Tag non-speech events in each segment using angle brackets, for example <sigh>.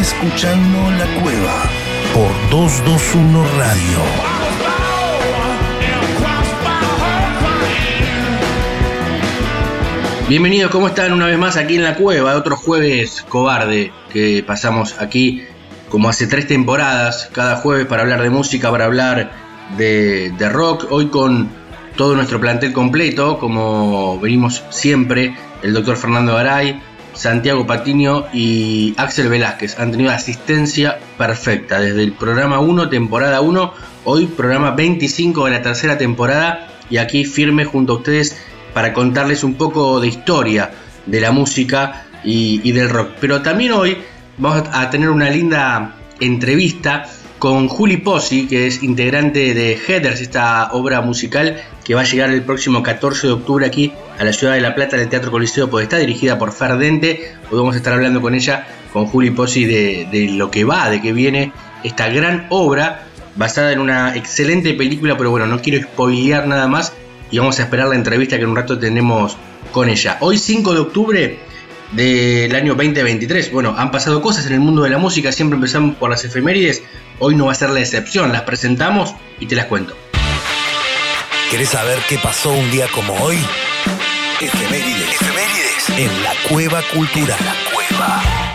Escuchando La Cueva por 221 Radio. Bienvenidos, ¿cómo están una vez más aquí en la cueva? Otro jueves cobarde que pasamos aquí como hace tres temporadas, cada jueves para hablar de música, para hablar de, rock. Hoy con todo nuestro plantel completo, como venimos siempre, el doctor Fernando Garay, Santiago Patiño y Axel Velázquez. Han tenido asistencia perfecta desde el programa 1, temporada 1, hoy programa 25 de la tercera temporada y aquí firme junto a ustedes para contarles un poco de historia de la música y, del rock. Pero también hoy vamos a tener una linda entrevista con Juli Pozzi, que es integrante de Headers, esta obra musical que va a llegar el próximo 14 de octubre aquí a la ciudad de La Plata, en el Teatro Coliseo está dirigida por Ferdente. Hoy vamos a estar hablando con ella, con Juli Pozzi, de, de lo que va, de que viene esta gran obra basada en una excelente película, pero bueno, no quiero spoilear nada más, y vamos a esperar la entrevista que en un rato tenemos con ella. Hoy 5 de octubre del año 2023. Bueno, han pasado cosas en el mundo de la música, siempre empezamos por las efemérides, hoy no va a ser la excepción, las presentamos y te las cuento. ¿Querés saber qué pasó un día como hoy? Efemérides. Efemérides. En la cueva cultural. La cueva.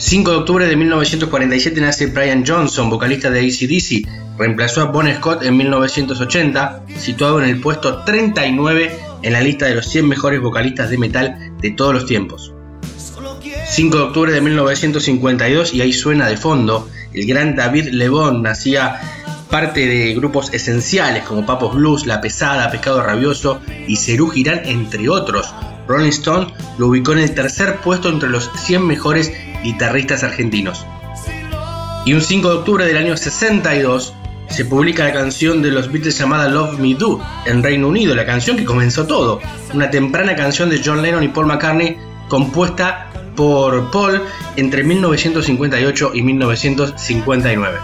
5 de octubre de 1947 nace Brian Johnson, vocalista de ACDC. Reemplazó a Bon Scott en 1980, situado en el puesto 39 en la lista de los 100 mejores vocalistas de metal de todos los tiempos. 5 de octubre de 1952, y ahí suena de fondo, el gran David Lebón nacía parte de grupos esenciales como Papos Blues, La Pesada, Pescado Rabioso y Cerú Girán, entre otros. Rolling Stone lo ubicó en el tercer puesto entre los 100 mejores guitarristas argentinos. Y un 5 de octubre del año 62 se publica la canción de los Beatles llamada Love Me Do en Reino Unido, la canción que comenzó todo, una temprana canción de John Lennon y Paul McCartney compuesta por Paul entre 1958 y 1959.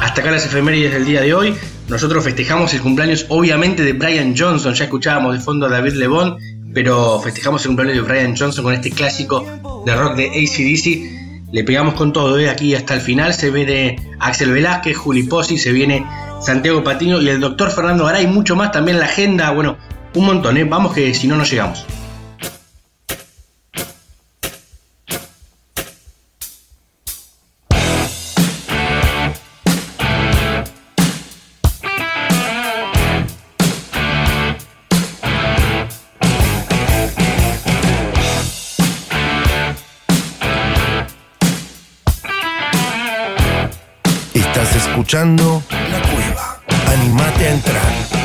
Hasta acá las efemérides del día de hoy. Nosotros festejamos el cumpleaños obviamente de Brian Johnson, ya escuchábamos de fondo a David Lebón, pero festejamos el cumpleaños de Brian Johnson con este clásico de rock de ACDC. Le pegamos con todo, de ¿eh? aquí hasta el final se viene Axel Velázquez, Juli Pozzi, se viene Santiago Patiño y el doctor Fernando Garay, mucho más también la agenda, bueno, un montón, ¿eh? vamos que si no, no llegamos. Escuchando La Cueva. Animate a entrar.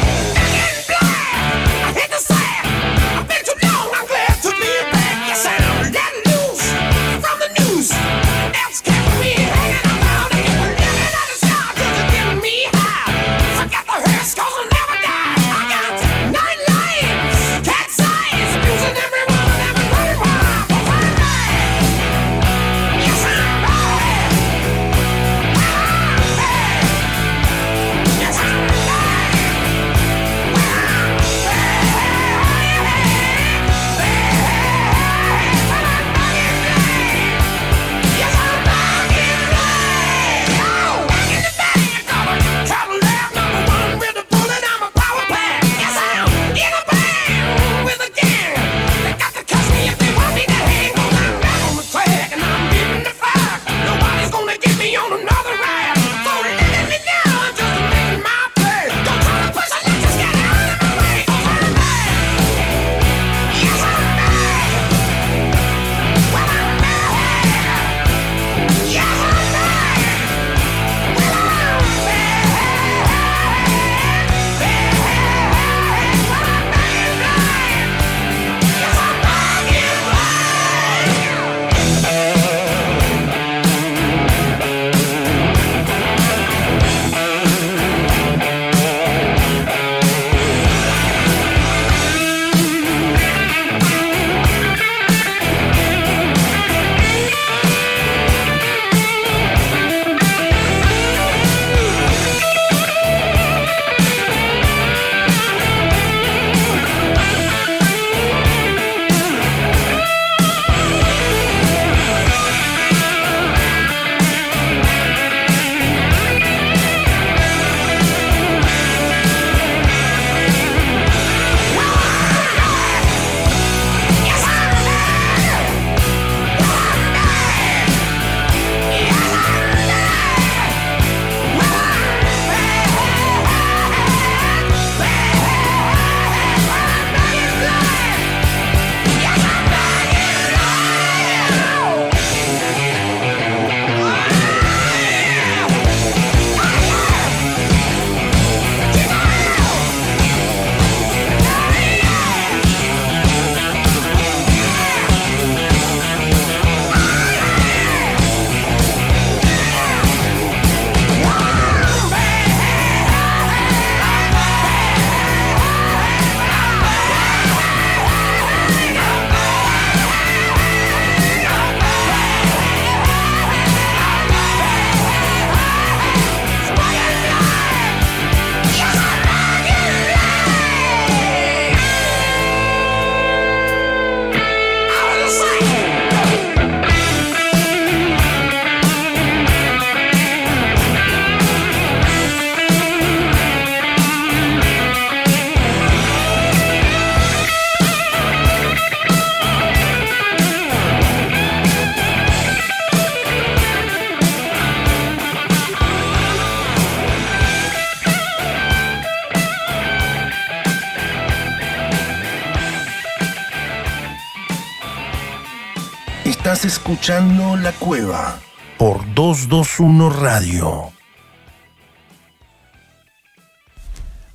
Escuchando La Cueva por 221 Radio.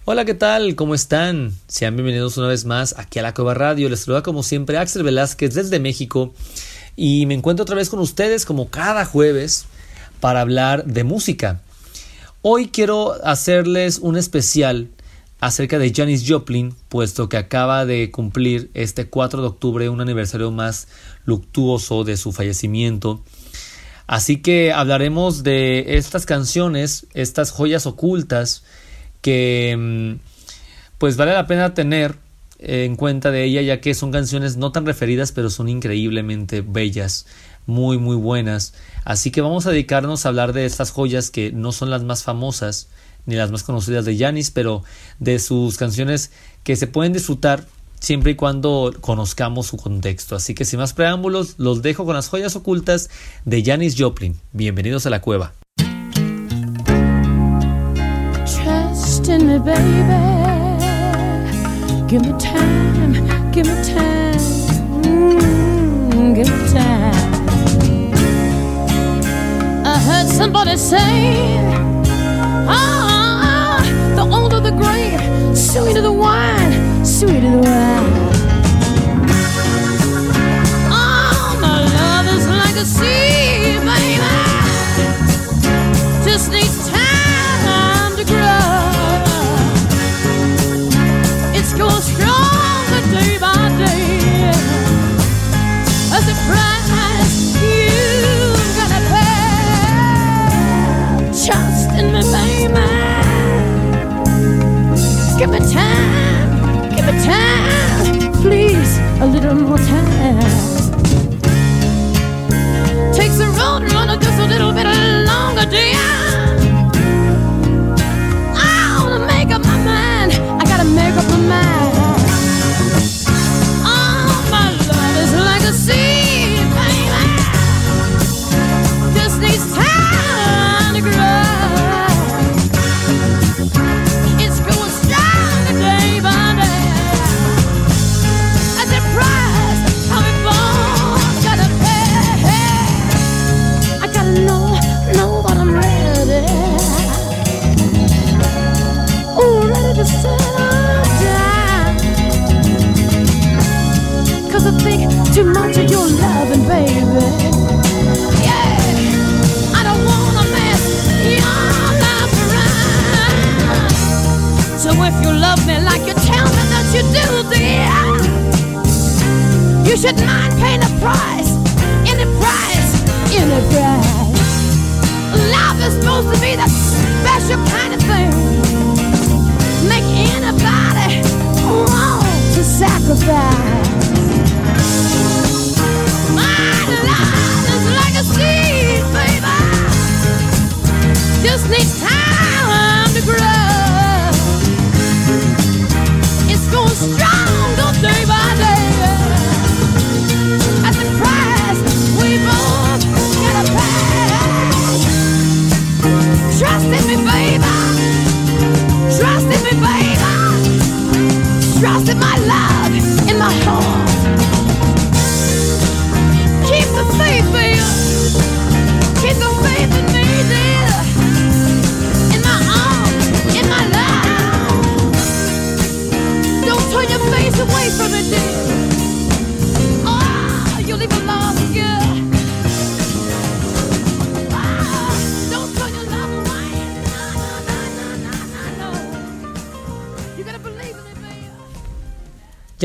Hola, ¿qué tal? ¿Cómo están? Sean bienvenidos una vez más aquí a La Cueva Radio. Les saluda como siempre Axel Velázquez desde México y me encuentro otra vez con ustedes como cada jueves para hablar de música. Hoy quiero hacerles un especial acerca de Janis Joplin, puesto que acaba de cumplir este 4 de octubre un aniversario más luctuoso de su fallecimiento. Así que hablaremos de estas canciones, estas joyas ocultas, que mm, pues vale la pena tener en cuenta de ella ya que son canciones no tan referidas pero son increíblemente bellas, muy muy buenas. Así que vamos a dedicarnos a hablar de estas joyas que no son las más famosas ni las más conocidas de Janis, pero de sus canciones que se pueden disfrutar siempre y cuando conozcamos su contexto. Así que sin más preámbulos, los dejo con las joyas ocultas de Janis Joplin. Bienvenidos a la cueva. me, baby. Give me time, give me time, mm. I heard somebody say, ah, the older the grape, sweeter the wine, sweeter the wine. Oh, my love is like a sea, baby. Just needs time to grow. Going stronger day by day. As the price you gotta pay. Trust in me, baby. Give me time, give me time, please, a little more time. Takes a road runner just a little bit longer, dear.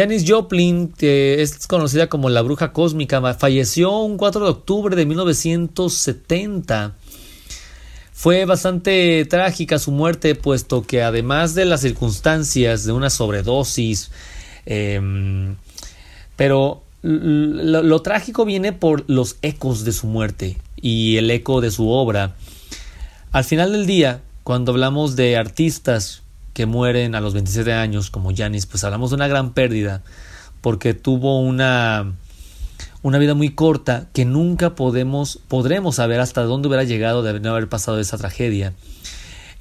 Janis Joplin, que es conocida como la bruja cósmica, falleció un 4 de octubre de 1970. Fue bastante trágica su muerte, puesto que además de las circunstancias de una sobredosis, em, pero lo, lo trágico viene por los ecos de su muerte y el eco de su obra. Al final del día, cuando hablamos de artistas que mueren a los 27 años, como Janis, pues hablamos de una gran pérdida, porque tuvo una, una vida muy corta que nunca podemos, podremos saber hasta dónde hubiera llegado de no haber pasado esa tragedia.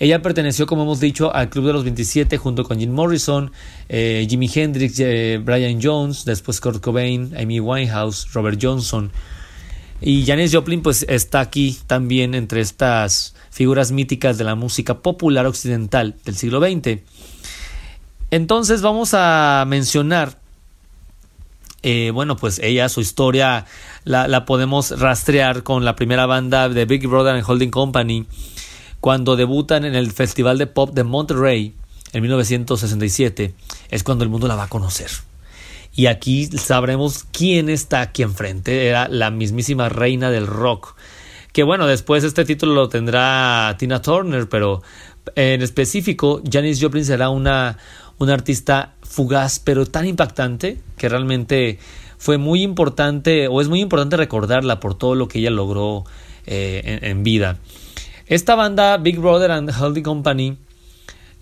Ella perteneció, como hemos dicho, al Club de los 27 junto con Jim Morrison, eh, Jimi Hendrix, eh, Brian Jones, después Kurt Cobain, Amy Winehouse, Robert Johnson. Y Janis Joplin pues está aquí también entre estas figuras míticas de la música popular occidental del siglo XX. Entonces vamos a mencionar, eh, bueno, pues ella, su historia la, podemos rastrear con la primera banda de Big Brother and Holding Company, cuando debutan en el Festival de Pop de Monterrey en 1967, es cuando el mundo la va a conocer. Y aquí sabremos quién está aquí enfrente. Era la mismísima reina del rock. Que bueno, después este título lo tendrá Tina Turner, pero en específico, Janis Joplin será una, una artista fugaz, pero tan impactante que realmente fue muy importante, o es muy importante recordarla por todo lo que ella logró eh, en, vida. Esta banda, Big Brother and Holding Company,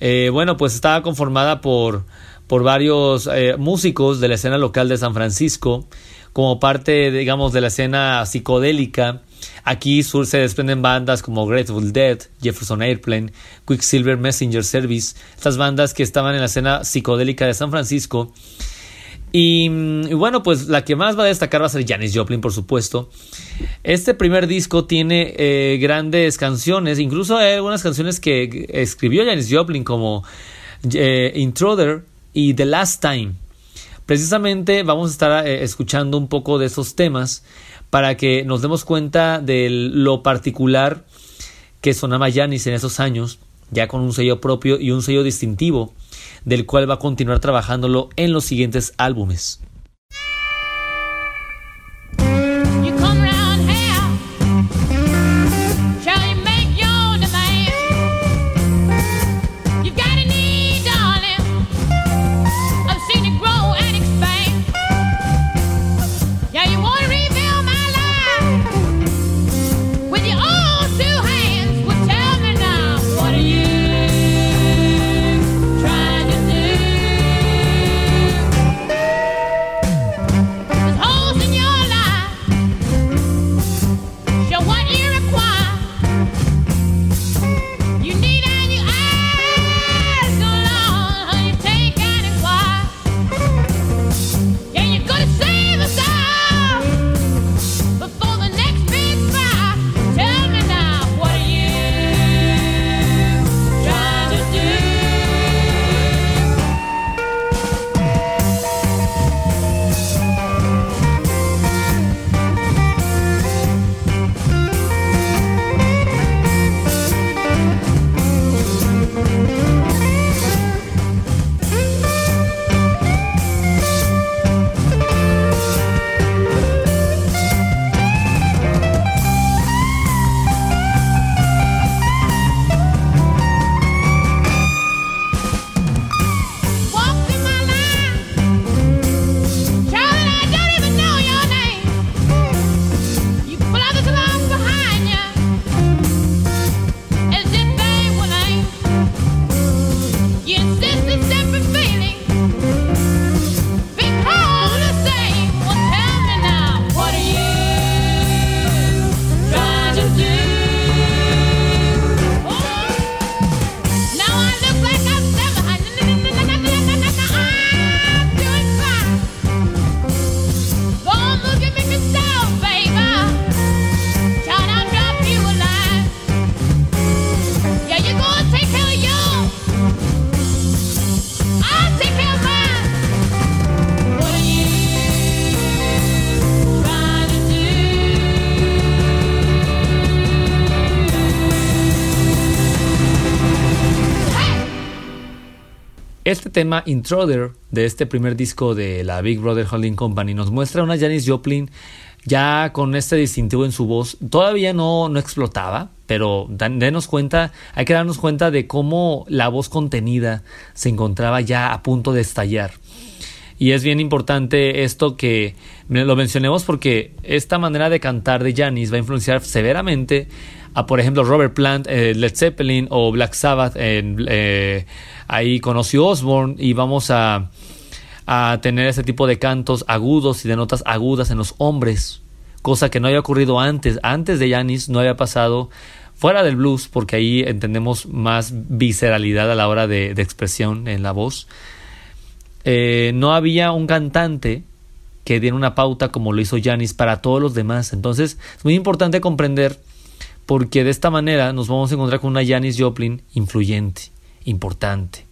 eh, bueno, pues estaba conformada por por varios eh, músicos de la escena local de San Francisco como parte, digamos, de la escena psicodélica. Aquí sur se desprenden bandas como Grateful Dead, Jefferson Airplane, Quicksilver Messenger Service, estas bandas que estaban en la escena psicodélica de San Francisco. Y, bueno, pues la que más va a destacar va a ser Janis Joplin, por supuesto. Este primer disco tiene eh, grandes canciones, incluso hay algunas canciones que escribió Janis Joplin como eh, Intruder, y The Last Time. Precisamente vamos a estar eh, escuchando un poco de esos temas para que nos demos cuenta de lo particular que sonaba Janis en esos años, ya con un sello propio y un sello distintivo, del cual va a continuar trabajándolo en los siguientes álbumes. Tema Intruder de este primer disco de la Big Brother Holding Company nos muestra una Janis Joplin ya con este distintivo en su voz. Todavía no, no explotaba, pero denos cuenta, hay que darnos cuenta de cómo la voz contenida se encontraba ya a punto de estallar. Y es bien importante esto que lo mencionemos porque esta manera de cantar de Janis va a influenciar severamente a, por ejemplo, Robert Plant, eh, Led Zeppelin o Black Sabbath en, eh, Ahí conoció Osborne y vamos a, a tener ese tipo de cantos agudos y de notas agudas en los hombres, cosa que no había ocurrido antes. Antes de Janis no había pasado fuera del blues, porque ahí entendemos más visceralidad a la hora de, expresión en la voz. Eh, no había un cantante que den una pauta como lo hizo Janis para todos los demás. Entonces es muy importante comprender porque de esta manera nos vamos a encontrar con una Janis Joplin influyente, importante,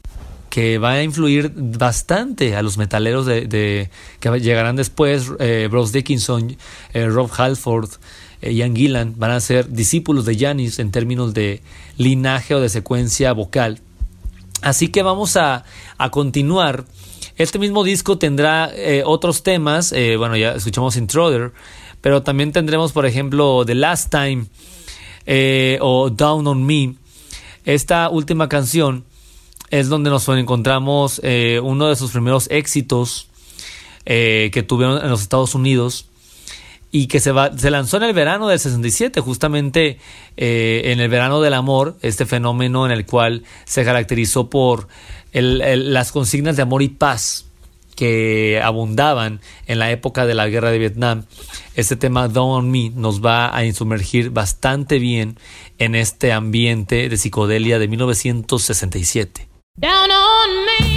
que va a influir bastante a los metaleros de, que llegarán después, eh, Bruce Dickinson, eh, Rob Halford, eh, Ian Gillan, van a ser discípulos de Janis en términos de linaje o de secuencia vocal. Así que vamos a, a continuar. Este mismo disco tendrá eh, otros temas, eh, bueno, ya escuchamos Intruder, pero también tendremos, por ejemplo, The Last Time o Down on Me. Esta última canción es donde nos encontramos uno de sus primeros éxitos que tuvieron en los Estados Unidos y que se, va, se lanzó en el verano del 67, justamente eh, en el verano del amor, este fenómeno en el cual se caracterizó por las consignas de amor y paz que abundaban en la época de la guerra de Vietnam. Este tema Down on Me nos va a insumergir bastante bien en este ambiente de psicodelia de 1967. Down on me.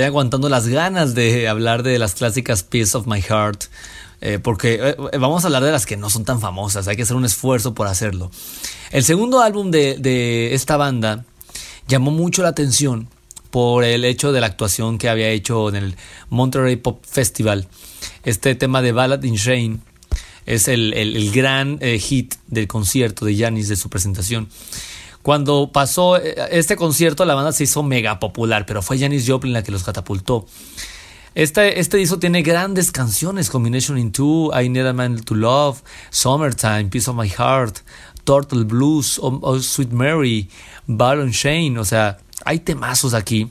Estoy aguantando las ganas de hablar de las clásicas Piece of My Heart. Eh, porque eh, vamos a hablar de las que no son tan famosas, hay que hacer un esfuerzo por hacerlo. El segundo álbum de, esta banda llamó mucho la atención por el hecho de la actuación que había hecho en el Monterey Pop Festival. Este tema de Ballad in Rain es el, gran eh, hit del concierto de Janis de su presentación. Cuando pasó eh, este concierto, la banda se hizo mega popular, pero fue Janis Joplin la que los catapultó. Este, este disco tiene grandes canciones, Combination in Two, I Need a Man to Love, Summertime, Piece of My Heart, Turtle Blues, oh, oh Sweet Mary, Baron Shane, o sea, hay temazos aquí.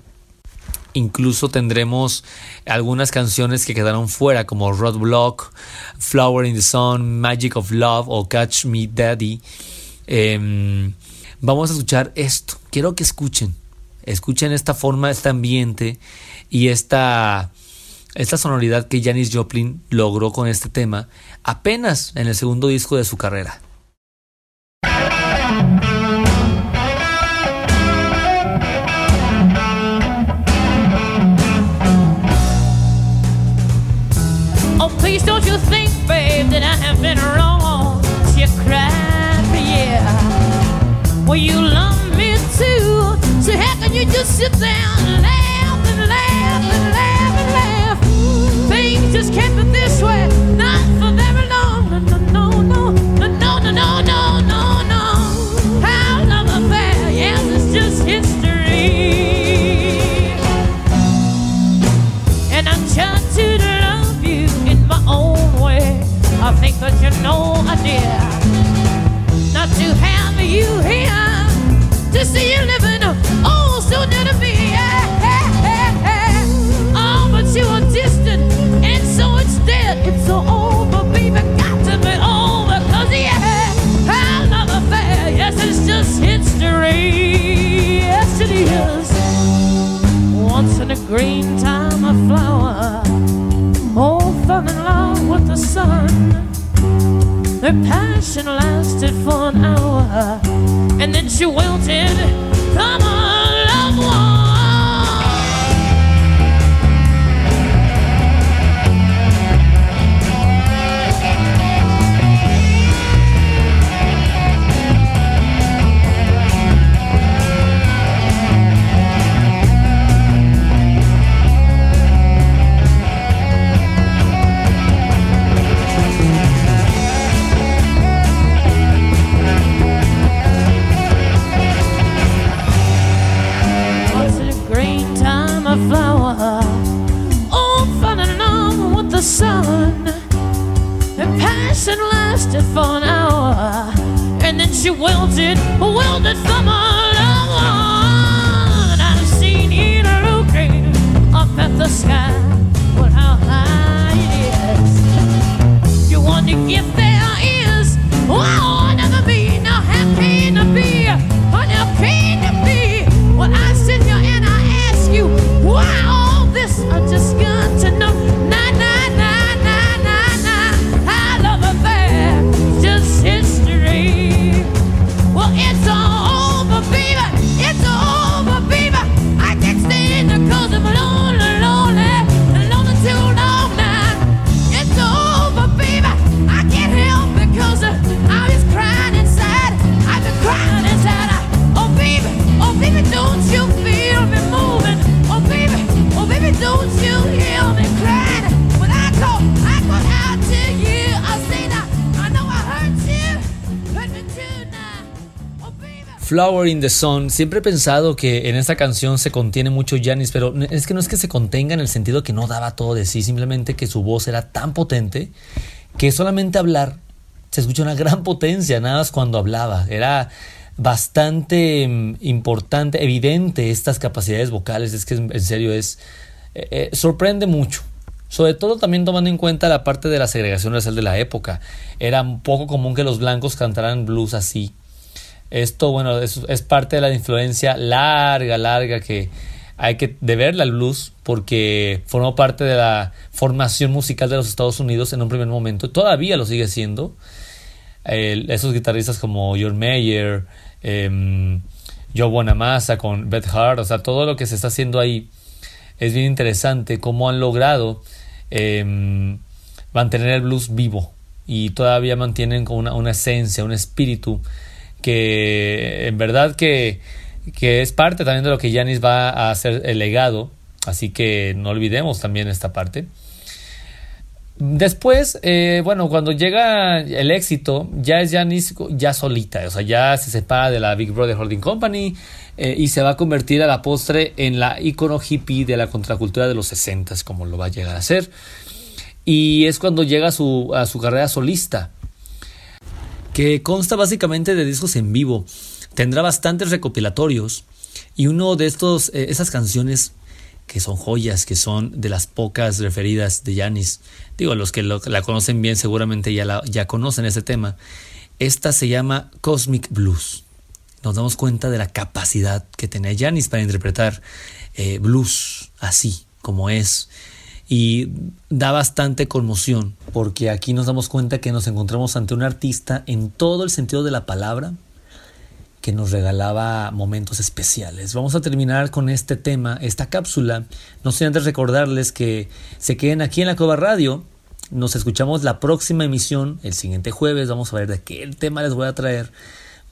Incluso tendremos algunas canciones que quedaron fuera, como Block, Flower in the Sun, Magic of Love o Catch Me Daddy. Em, Vamos a escuchar esto. Quiero que escuchen. Escuchen esta forma, este ambiente y esta, esta sonoridad que Janis Joplin logró con este tema apenas en el segundo disco de su carrera. You love me too. So how can you just sit there Once in a green time, a flower. Oh, fell in love with the sun. Their passion lasted for an hour, and then she wilted from her she wilted, wilted from her loved one. I've seen you looking up at the sky, but how high it is. You wonder if there is, oh, Flower in the Sun. Siempre he pensado que en esta canción se contiene mucho Janis, pero es que no es que se contenga en el sentido que no daba todo de sí, simplemente que su voz era tan potente que solamente hablar se escucha una gran potencia, nada más cuando hablaba. Era bastante mm, importante, evidente estas capacidades vocales. Es que en serio es. eh, eh, sorprende mucho. Sobre todo también tomando en cuenta la parte de la segregación racial de la época. Era un poco común que los blancos cantaran blues así. Esto, bueno, es, es parte de la influencia larga, larga que hay que deberle al blues porque formó parte de la formación musical de los Estados Unidos en un primer momento. Todavía lo sigue siendo. Esos guitarristas como John Mayer, em, Joe Bonamassa con Beth Hart, o sea, todo lo que se está haciendo ahí es bien interesante cómo han logrado em, mantener el blues vivo y todavía mantienen una, una esencia, un espíritu que en verdad que, que es parte también de lo que Janis va a hacer el legado, así que no olvidemos también esta parte. Después, eh, bueno, cuando llega el éxito, ya es Janis ya solita, o sea, ya se separa de la Big Brother Holding Company eh, y se va a convertir a la postre en la icono hippie de la contracultura de los 60 como lo va a llegar a ser. Y es cuando llega su, a su carrera solista, que consta básicamente de discos en vivo. Tendrá bastantes recopilatorios y uno de estos, eh, esas canciones que son joyas, que son de las pocas referidas de Janis. Digo, los que la conocen bien seguramente ya, ya conocen ese tema. Esta se llama Cosmic Blues. Nos damos cuenta de la capacidad que tenía Janis para interpretar eh, blues así como es. Y da bastante conmoción, porque aquí nos damos cuenta que nos encontramos ante un artista en todo el sentido de la palabra, que nos regalaba momentos especiales. Vamos a terminar con este tema, esta cápsula. No sé antes recordarles que se queden aquí en la Cueva Radio. Nos escuchamos la próxima emisión, el siguiente jueves. Vamos a ver de qué tema les voy a traer.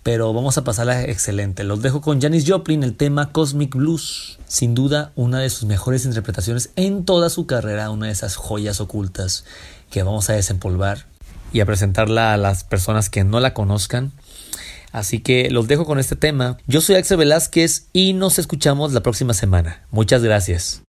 Pero vamos a pasarla excelente. Los dejo con Janis Joplin, el tema Cosmic Blues. Sin duda, una de sus mejores interpretaciones en toda su carrera, una de esas joyas ocultas que vamos a desempolvar y a presentarla a las personas que no la conozcan. Así que los dejo con este tema. Yo soy Axel Velázquez y nos escuchamos la próxima semana. Muchas gracias.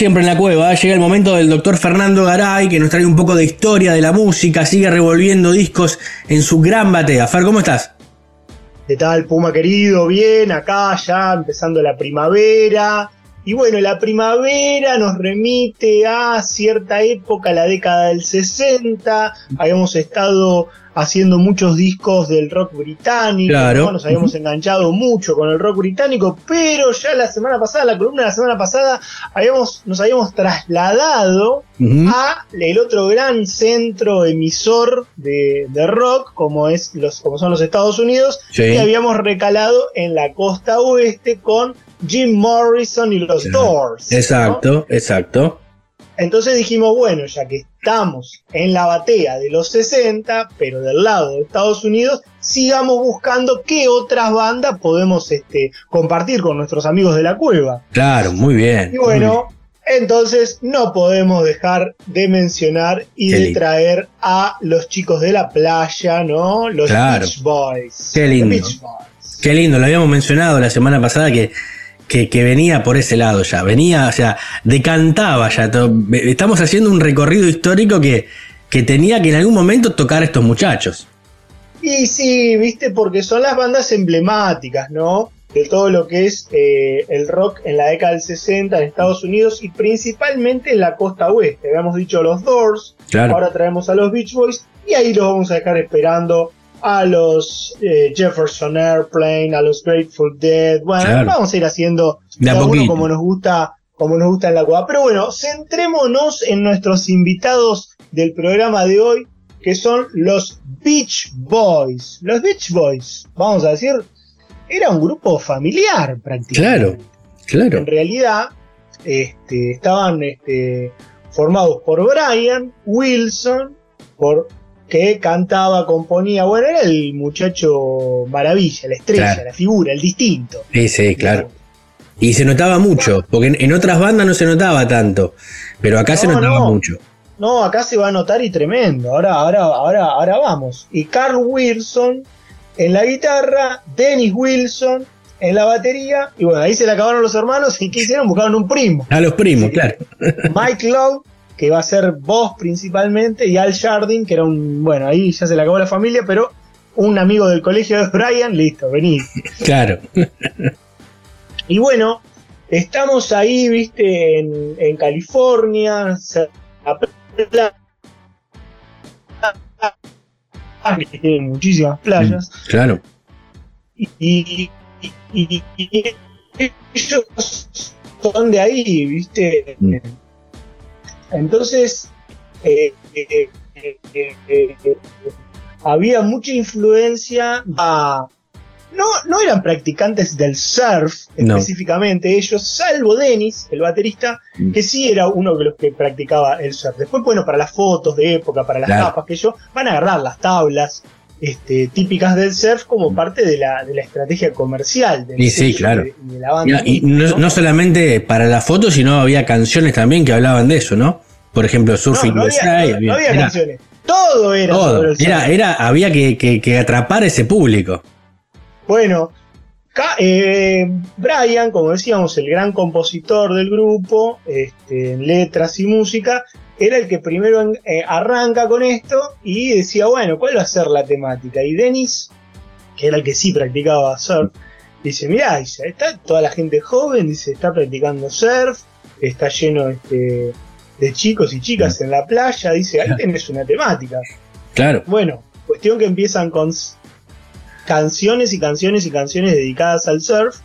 siempre en la cueva, llega el momento del doctor Fernando Garay, que nos trae un poco de historia de la música, sigue revolviendo discos en su gran batea. Fer, ¿cómo estás? ¿Qué tal, Puma querido? Bien, acá ya empezando la primavera, y bueno, la primavera nos remite a cierta época, la década del 60. Habíamos estado haciendo muchos discos del rock británico, Claro. ¿no? nos habíamos enganchado mucho con el rock británico, pero ya la semana pasada, la columna de la semana pasada, habíamos, nos habíamos trasladado Ujú. a el otro gran centro emisor de, de rock, como, es los, como son los Estados Unidos, Sí. y habíamos recalado en la costa oeste con Jim Morrison y los Claro. Doors. ¿no? Exacto, exacto. Entonces dijimos, bueno, ya que estamos en la batea de los 60, pero del lado de Estados Unidos, sigamos buscando qué otras bandas podemos este, compartir con nuestros amigos de la cueva. Claro, muy bien. Y bueno, entonces no podemos dejar de mencionar y Qué de lindo. traer a los chicos de la playa, ¿no? Los Claro. Beach Boys. Qué lindo. Beach Boys. Qué lindo, lo habíamos mencionado la semana pasada que, que, que venía por ese lado ya, venía, o sea, decantaba ya. to- Estamos haciendo un recorrido histórico que, que tenía que en algún momento tocar a estos muchachos. Y sí, viste, porque son las bandas emblemáticas, ¿no? De todo lo que es eh, el rock en la década del 60 en Estados Unidos y principalmente en la costa oeste. Habíamos dicho los Doors, Claro. ahora traemos a los Beach Boys y ahí los vamos a dejar esperando a los eh, Jefferson Airplane, a los Grateful Dead. Bueno, Claro. vamos a ir haciendo De a uno como nos gusta, como nos gusta en la cueva. Pero bueno, centrémonos en nuestros invitados del programa de hoy, que son los Beach Boys. Los Beach Boys, vamos a decir, era un grupo familiar prácticamente. Claro, claro. En realidad, este, estaban este, formados por Brian Wilson, por que cantaba, componía, bueno, era el muchacho maravilla, la estrella, Claro. la figura, el distinto. Sí, sí, claro. Y se notaba mucho, porque en, en otras bandas no se notaba tanto, pero acá se No, notaba no. mucho. No, acá se va a notar y tremendo. Ahora, ahora, ahora, ahora vamos. Y Carl Wilson en la guitarra, Dennis Wilson en la batería. Y bueno, ahí se le acabaron los hermanos. ¿Y qué hicieron? Buscaron un primo. A los primos, claro. Mike Love, que va a ser voz principalmente, y Al Jardin, que era un. Bueno, ahí ya se le acabó la familia, pero un amigo del colegio de Brian, listo, vení. <laughs> Claro. Y bueno, estamos ahí, viste, en, en California, tiene muchísimas playas, Claro. y, y- y- y ellos son de ahí, viste. Mm. Entonces, eh, eh, eh, eh, eh, había mucha influencia a... No, no eran practicantes del surf No. específicamente ellos, salvo Dennis, el baterista, Mm. que sí era uno de los que practicaba el surf. Después, bueno, para las fotos de época, para las Claro. capas que yo, van a agarrar las tablas este, típicas del surf como parte de la, de la estrategia comercial del Mm. Y sí, claro. de, de la banda. Y no, ¿no? no solamente para la foto, sino había canciones también que hablaban de eso, ¿no? Por ejemplo, Surfing no, no había, no- había- no había era canciones. Todo era todo. sobre el surf. Era, era, había que, que- que atrapar a ese público. Bueno, eh, Brian, como decíamos, el gran compositor del grupo, este, en letras y música, era el que primero eh, arranca con esto y decía, bueno, ¿cuál va a ser la temática? Y Dennis, que era el que sí practicaba surf, dice, mirá, dice, está toda la gente joven, dice, está practicando surf, está lleno este, de chicos y chicas en la playa, dice, ahí tenés una temática. Claro. Bueno, cuestión que empiezan con canciones y canciones y canciones dedicadas al surf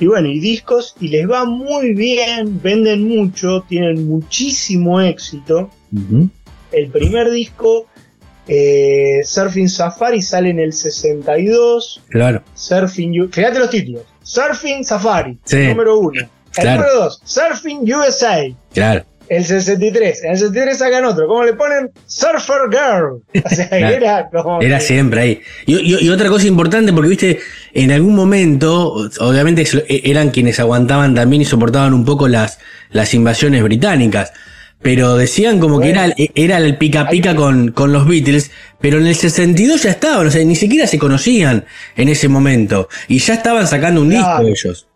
y bueno, y discos y les va muy bien, venden mucho, tienen muchísimo éxito. El primer disco, eh, Surfing Safari, sale en el 62. Claro. Surfing, fíjate los títulos. Surfing Safari, Sí. número uno. El Claro. número dos, Surfing USA. Claro. El 63. En el 63 sacan otro. ¿Cómo le ponen? Surfer Girl. O sea, Claro. era como. Era que- siempre ahí. Y, y- y otra cosa importante, porque viste, en algún momento, obviamente es- eran quienes aguantaban también y soportaban un poco las, las invasiones británicas. Pero decían como que era, era el pica pica con, con los Beatles, pero en el 62 ya estaban, o sea, ni siquiera se conocían en ese momento. Y ya estaban sacando un Claro. disco ellos.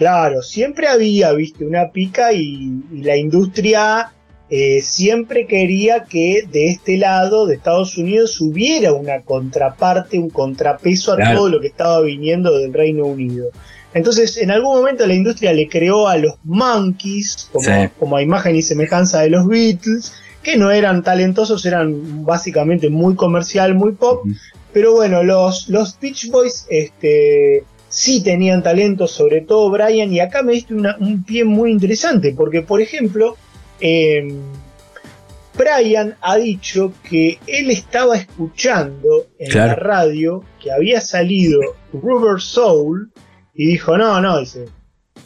Claro, siempre había, viste, una pica y, y la industria eh, siempre quería que de este lado, de Estados Unidos, hubiera una contraparte, un contrapeso a Claro. todo lo que estaba viniendo del Reino Unido. Entonces, en algún momento la industria le creó a los Monkeys como, Sí. como a imagen y semejanza de los Beatles, que no eran talentosos, eran básicamente muy comercial, muy pop. Pero bueno, los, los Beach Boys este, sí tenían talento, sobre todo Brian, y acá me diste una- un pie muy interesante, porque por ejemplo, eh, Brian ha dicho que él estaba escuchando en Claro. la radio que había salido Rubber Soul y dijo, no, no, dice,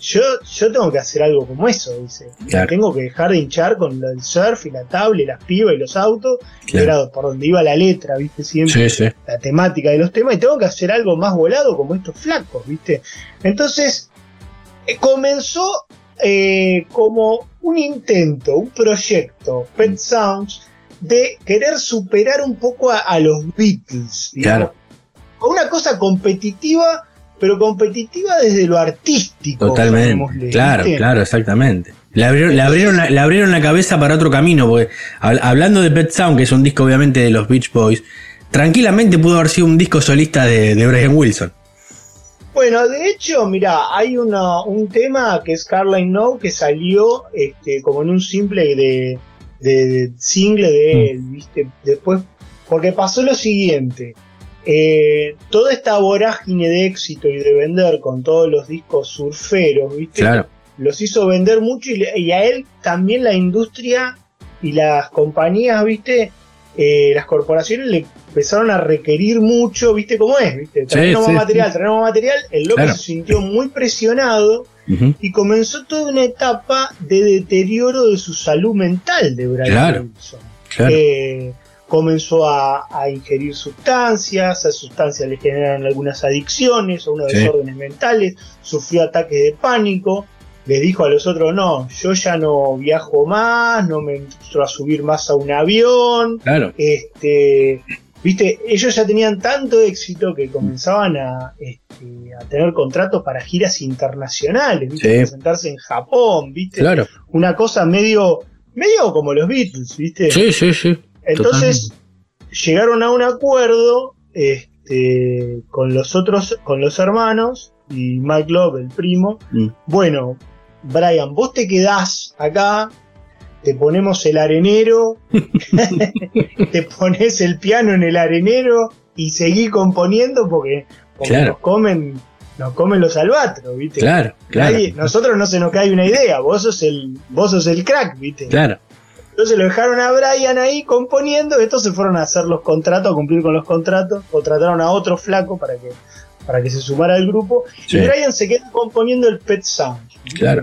yo, yo tengo que hacer algo como eso, dice. Claro. Tengo que dejar de hinchar con del surf y la tabla y las pibas y los autos, Claro. era por donde iba la letra, viste, siempre Sí, sí. la temática de los temas y tengo que hacer algo más volado como estos flacos, ¿viste? Entonces, eh, comenzó eh, como un intento, un proyecto, Pet Mm. Sounds, de querer superar un poco a, a los Beatles, digamos. Claro. Con una cosa competitiva, pero competitiva desde lo artístico. Totalmente. Claro, claro, exactamente. Le abrieron, le, abrieron la, le abrieron la cabeza para otro camino, porque hab- hablando de Pet Sound, que es un disco obviamente de los Beach Boys, tranquilamente pudo haber sido un disco solista de, de Brian Wilson. Bueno, de hecho, mira, hay una, un tema que es Carline No que salió este, como en un simple de, de- de single de él, ¿viste? Después, porque pasó lo siguiente. Eh, toda esta vorágine de éxito y de vender con todos los discos surferos, ¿viste? Claro, Los hizo vender mucho y, a él también la industria y las compañías, ¿viste? Eh, las corporaciones le empezaron a requerir mucho, ¿viste cómo es? ¿Viste? Traemos sí, más material, sí. traemos más material. El loco Claro. se sintió muy presionado y comenzó toda una etapa de deterioro de su salud mental de Brian Claro. Wilson. claro. Eh, comenzó a, a ingerir sustancias, esas sustancias le generaron algunas adicciones o unos Sí. desórdenes mentales, sufrió ataques de pánico, le dijo a los otros, no, yo ya no viajo más, no me entro a subir más a un avión, claro. este, viste, ellos ya tenían tanto éxito que comenzaban a, este, a tener contratos para giras internacionales, viste, Sí. presentarse en Japón, viste, Claro. una cosa medio, medio como los Beatles, viste. Sí, sí, sí. Entonces llegaron a un acuerdo este, con los otros, con los hermanos y Mike Love, el primo. Mm. Bueno, Brian, vos te quedás acá, te ponemos el arenero, <laughs> <laughs> te pones el piano en el arenero y seguí componiendo porque, porque Claro. nos comen, nos comen los albatros, ¿viste? Claro, claro. Nadie- nosotros no se nos cae una idea, vos sos el, vos sos el crack, ¿viste? Claro. Entonces lo dejaron a Brian ahí componiendo, estos se fueron a hacer los contratos, a cumplir con los contratos, contrataron a otro flaco para que, para que se sumara al grupo, Sí. y Brian se queda componiendo el Pet Sound. Claro.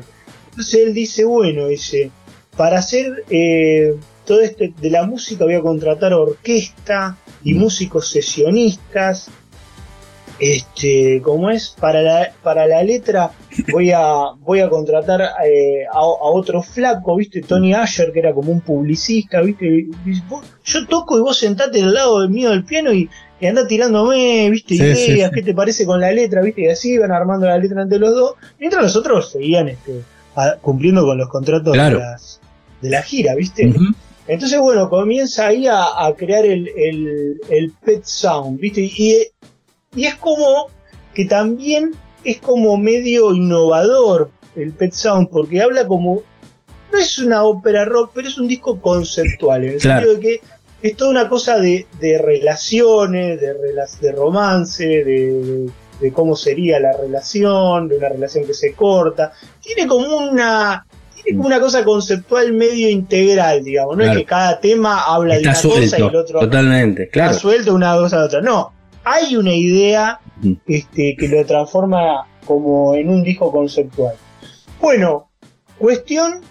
Entonces él dice, bueno, dice, para hacer eh, todo este de la música voy a contratar orquesta y Mm. músicos sesionistas. Este, como es, para la, para la letra voy a, voy a contratar eh, a, a otro flaco, ¿viste? Tony Asher, que era como un publicista, ¿viste? Y dice, "Vos- yo toco y vos sentate al lado del mío del piano y, y andá tirándome, ¿viste? Sí, Ideas, sí. ¿qué te parece con la letra, ¿viste? Y así iban armando la letra entre los dos, mientras los otros seguían este, a- cumpliendo con los contratos Claro. de, las- de la gira, ¿viste? Entonces, bueno, comienza ahí a, a crear el, el- el Pet Sound, ¿viste? Y, y es como que también es como medio innovador el Pet Sound, porque habla como. No es una ópera rock, pero es un disco conceptual, en el Claro. sentido de que es toda una cosa de, de relaciones, de, de romance, de, de- cómo sería la relación, de una relación que se corta. Tiene como una. Tiene como una cosa conceptual medio integral, digamos. No Claro. es que cada tema habla Está de una cosa y el otro Totalmente. está Claro. suelto una cosa de otra. No, hay una idea Ujú. este, que lo transforma como en un disco conceptual. Bueno, cuestión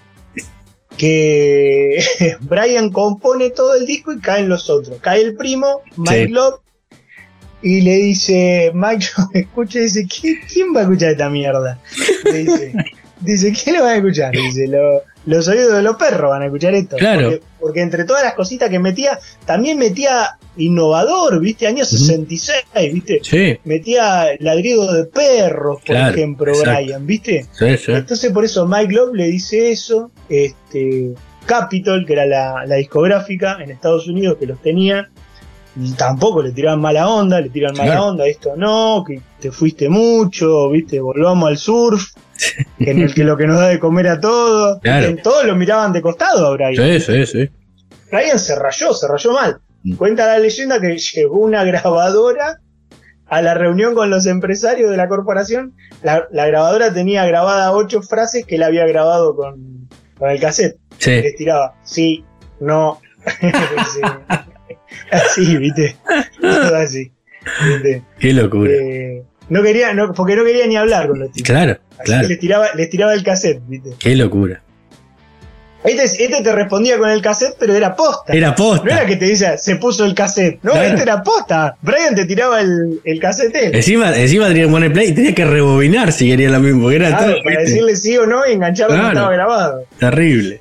que <laughs> Brian compone todo el disco y caen los otros. Cae el primo, Mike Sí. Love, y le dice, Mike <laughs> Love escucha dice, "¿Qui- ¿quién va a escuchar esta mierda? Le dice, <laughs> dice, ¿quién lo va a escuchar? Dice, "Lo- los oídos de los perros van a escuchar esto. Claro. Porque, porque entre todas las cositas que metía, también metía innovador, ¿viste? Ujú. 66, ¿viste? Sí, Metía ladrido de perros, por Claro, ejemplo, exacto. Brian, ¿viste? sí, sí. Entonces por eso Mike Love le dice eso, este Capitol, que era la, la discográfica en Estados Unidos que los tenía, y tampoco le tiraban mala onda, le tiran mala Claro. onda, esto no, que te fuiste mucho, viste, volvamos al surf, <laughs> en el que lo que nos da de comer a todos. Claro. En todos lo miraban de costado a Brian. Sí, sí, sí. Brian se rayó, se rayó mal. Mm. Cuenta la leyenda que llegó una grabadora a la reunión con los empresarios de la corporación. La, la grabadora tenía grabada ocho frases que él había grabado con, con el cassette. Sí. Les tiraba, sí, no. <laughs> Sí. Así, viste. <laughs> Todo así. ¿viste? Qué locura. Eh, no quería, no, porque no quería ni hablar con los tipos. Claro, Así claro. que les tiraba, les tiraba el cassette, viste. Qué locura. Este, este te respondía con el cassette, pero era posta. Era No era posta. que te dice, se puso el cassette. No, Claro. este era posta. Brian te tiraba el, el cassette. Encima, encima tenía que poner play y tenía que rebobinar si quería lo mismo. Era Claro, todo, para decirle sí o no y engancharlo que Claro. estaba grabado. terrible.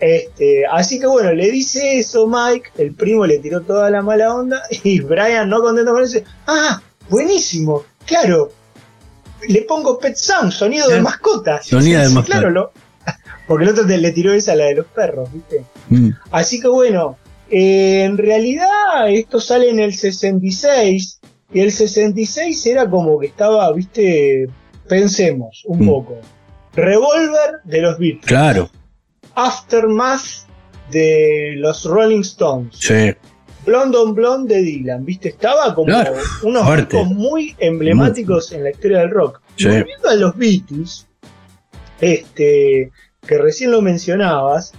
Este, así que bueno, le dice eso Mike, el primo le tiró toda la mala onda y Brian no contento con eso, ah, buenísimo, claro, le pongo Pet Sound, sonido de mascota. Sonido de mascota. Claro, lo- <laughs> porque el otro te- le tiró esa, la de los perros, ¿viste? Mm. Así que bueno, eh, en realidad esto sale en el 66 y el 66 era como que estaba, viste, pensemos un Mm. poco. Revolver de los Beatles. Claro, Aftermath de los Rolling Stones. sí. Blonde on Blonde de Dylan, ¿viste? Estaba como Claro, unos discos muy emblemáticos en la historia del rock. Sí. Volviendo a los Beatles, este, que recién lo mencionabas,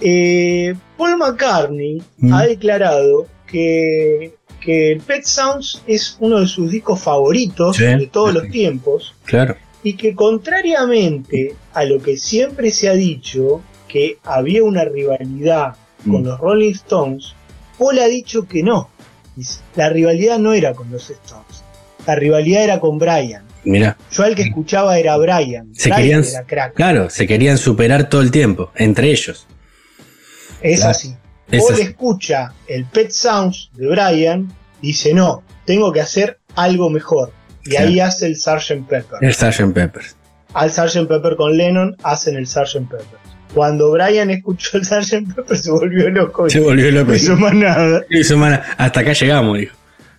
eh, Paul McCartney Mm. ha declarado que, que el Pet Sounds es uno de sus discos favoritos Sí. de todos los tiempos Claro. y que contrariamente a lo que siempre se ha dicho, que había una rivalidad con Mm. los Rolling Stones, Paul ha dicho que no. La rivalidad no era con los Stones, la rivalidad era con Brian. Mira, Yo al que escuchaba era Brian. Se Brian querían- era crack. claro, se querían superar todo el tiempo, entre ellos. Es Claro. así. Es Paul así. escucha el Pet Sounds de Brian, dice no, tengo que hacer algo mejor. Y Claro. ahí hace el Sgt. Pepper. El Sgt. Peppers. al Sgt. Pepper con Lennon hacen el Sgt. Pepper. Cuando Brian escuchó el Sgt. Pepper se volvió loco Se volvió loco. no hizo más nada. Hizo mana- Hasta acá llegamos, dijo.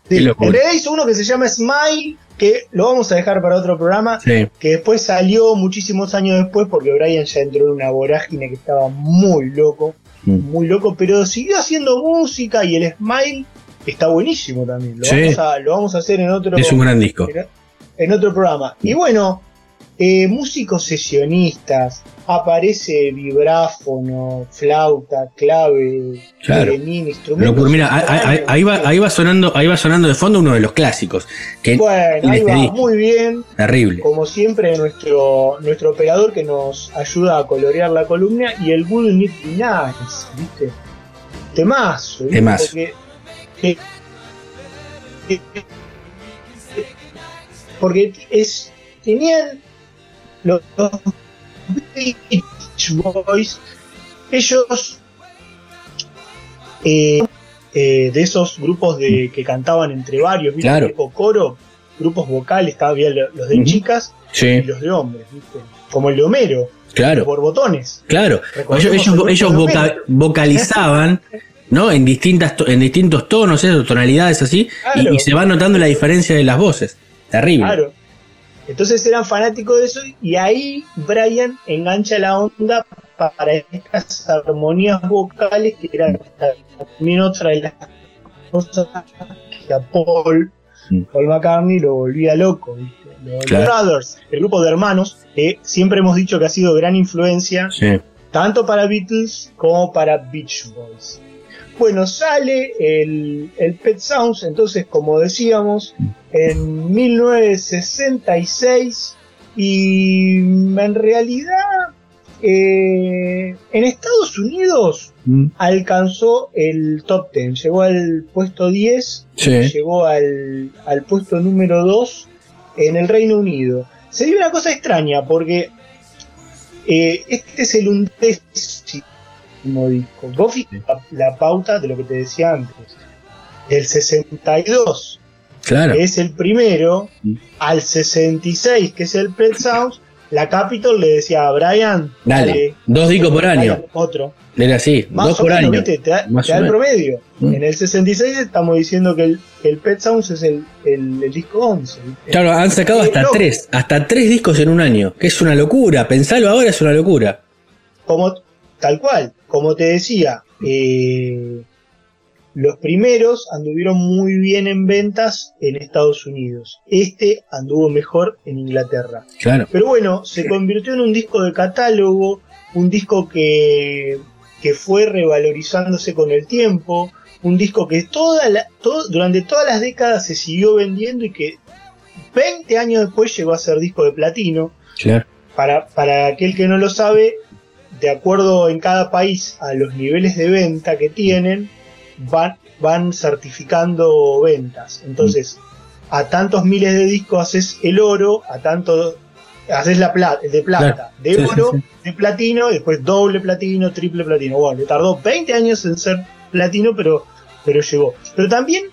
Sí, Qué en locura. realidad hizo uno que se llama Smile, que lo vamos a dejar para otro programa, Sí, que después salió muchísimos años después porque Brian ya entró en una vorágine que estaba muy loco, Mm. muy loco, pero siguió haciendo música y el Smile está buenísimo también. Lo, Sí. vamos, a, lo vamos a hacer en otro, es un gran disco. en, en otro programa. Y bueno, eh, músicos sesionistas, aparece vibráfono, flauta, clave, Claro. violín, instrumentos. Locura. Mira, ahí, ahí- ahí va, ahí va sonando, ahí va sonando de fondo uno de los clásicos. Que Bueno, en ahí va, disco. muy bien. terrible. Como siempre, nuestro, nuestro operador que nos ayuda a colorear la columna y el Good Be Nice, ¿viste? Temazo, ¿viste? Temazo. Porque, que- que- porque es, tenían los, los Beach Boys, ellos eh, eh, de esos grupos de que cantaban entre varios, ¿viste? Claro. Tipo coro, grupos vocales, bien los de chicas y Sí, los de hombres, ¿viste? Como el de Homero, claro, por botones. claro. Ellos, ellos, voca- vocalizaban, ¿no? En distintas, en distintos tonos, eso, tonalidades así, y- y, se va notando la diferencia de las voces. Terrible. Claro. Entonces eran fanáticos de eso y ahí Brian engancha la onda para estas armonías vocales que eran también otra de las cosas que a Paul, Mm. Paul McCartney lo volvía loco. ¿viste? Los Claro. Brothers, el grupo de hermanos, que siempre hemos dicho que ha sido gran influencia Sí. tanto para Beatles como para Beach Boys. Bueno, sale el, el Pet Sounds, entonces como decíamos, en 1966 y en realidad eh, en Estados Unidos Mm. alcanzó el top 10, llegó al puesto 10, Sí. llegó al, al puesto número 2 en el Reino Unido. Se dio una cosa extraña porque eh, este es el undécimo disco. Vos la, pauta de lo que te decía antes. Del 62, Claro. que es el primero, al 66, que es el Pet Sounds, la Capitol le decía a Brian, Dale, dos discos por año. Brian, otro. Era así, Más dos o por menos, año. ¿viste? Te da, Más te da o el menos. promedio. Mm. En el 66 estamos diciendo que el, que el Pet Sounds es el, el, el disco 11. ¿viste? Claro, han sacado Eh, hasta tres, hasta tres discos en un año, que es una locura. Pensalo ahora, es una locura. Como, tal cual, como te decía, eh, los primeros anduvieron muy bien en ventas en Estados Unidos. Este anduvo mejor en Inglaterra. Claro. Pero bueno, se convirtió en un disco de catálogo, un disco que, que fue revalorizándose con el tiempo, un disco que toda la- todo- durante todas las décadas se siguió vendiendo y que 20 años después llegó a ser disco de platino. Claro. Para, para aquel que no lo sabe, de acuerdo en cada país a los niveles de venta que tienen, van, van certificando ventas. Entonces, a tantos miles de discos haces el oro, a tanto haces la plata, de plata, Claro. de sí, oro, sí. de platino, y después doble platino, triple platino. Bueno, le tardó 20 años en ser platino, pero, pero llegó. Pero también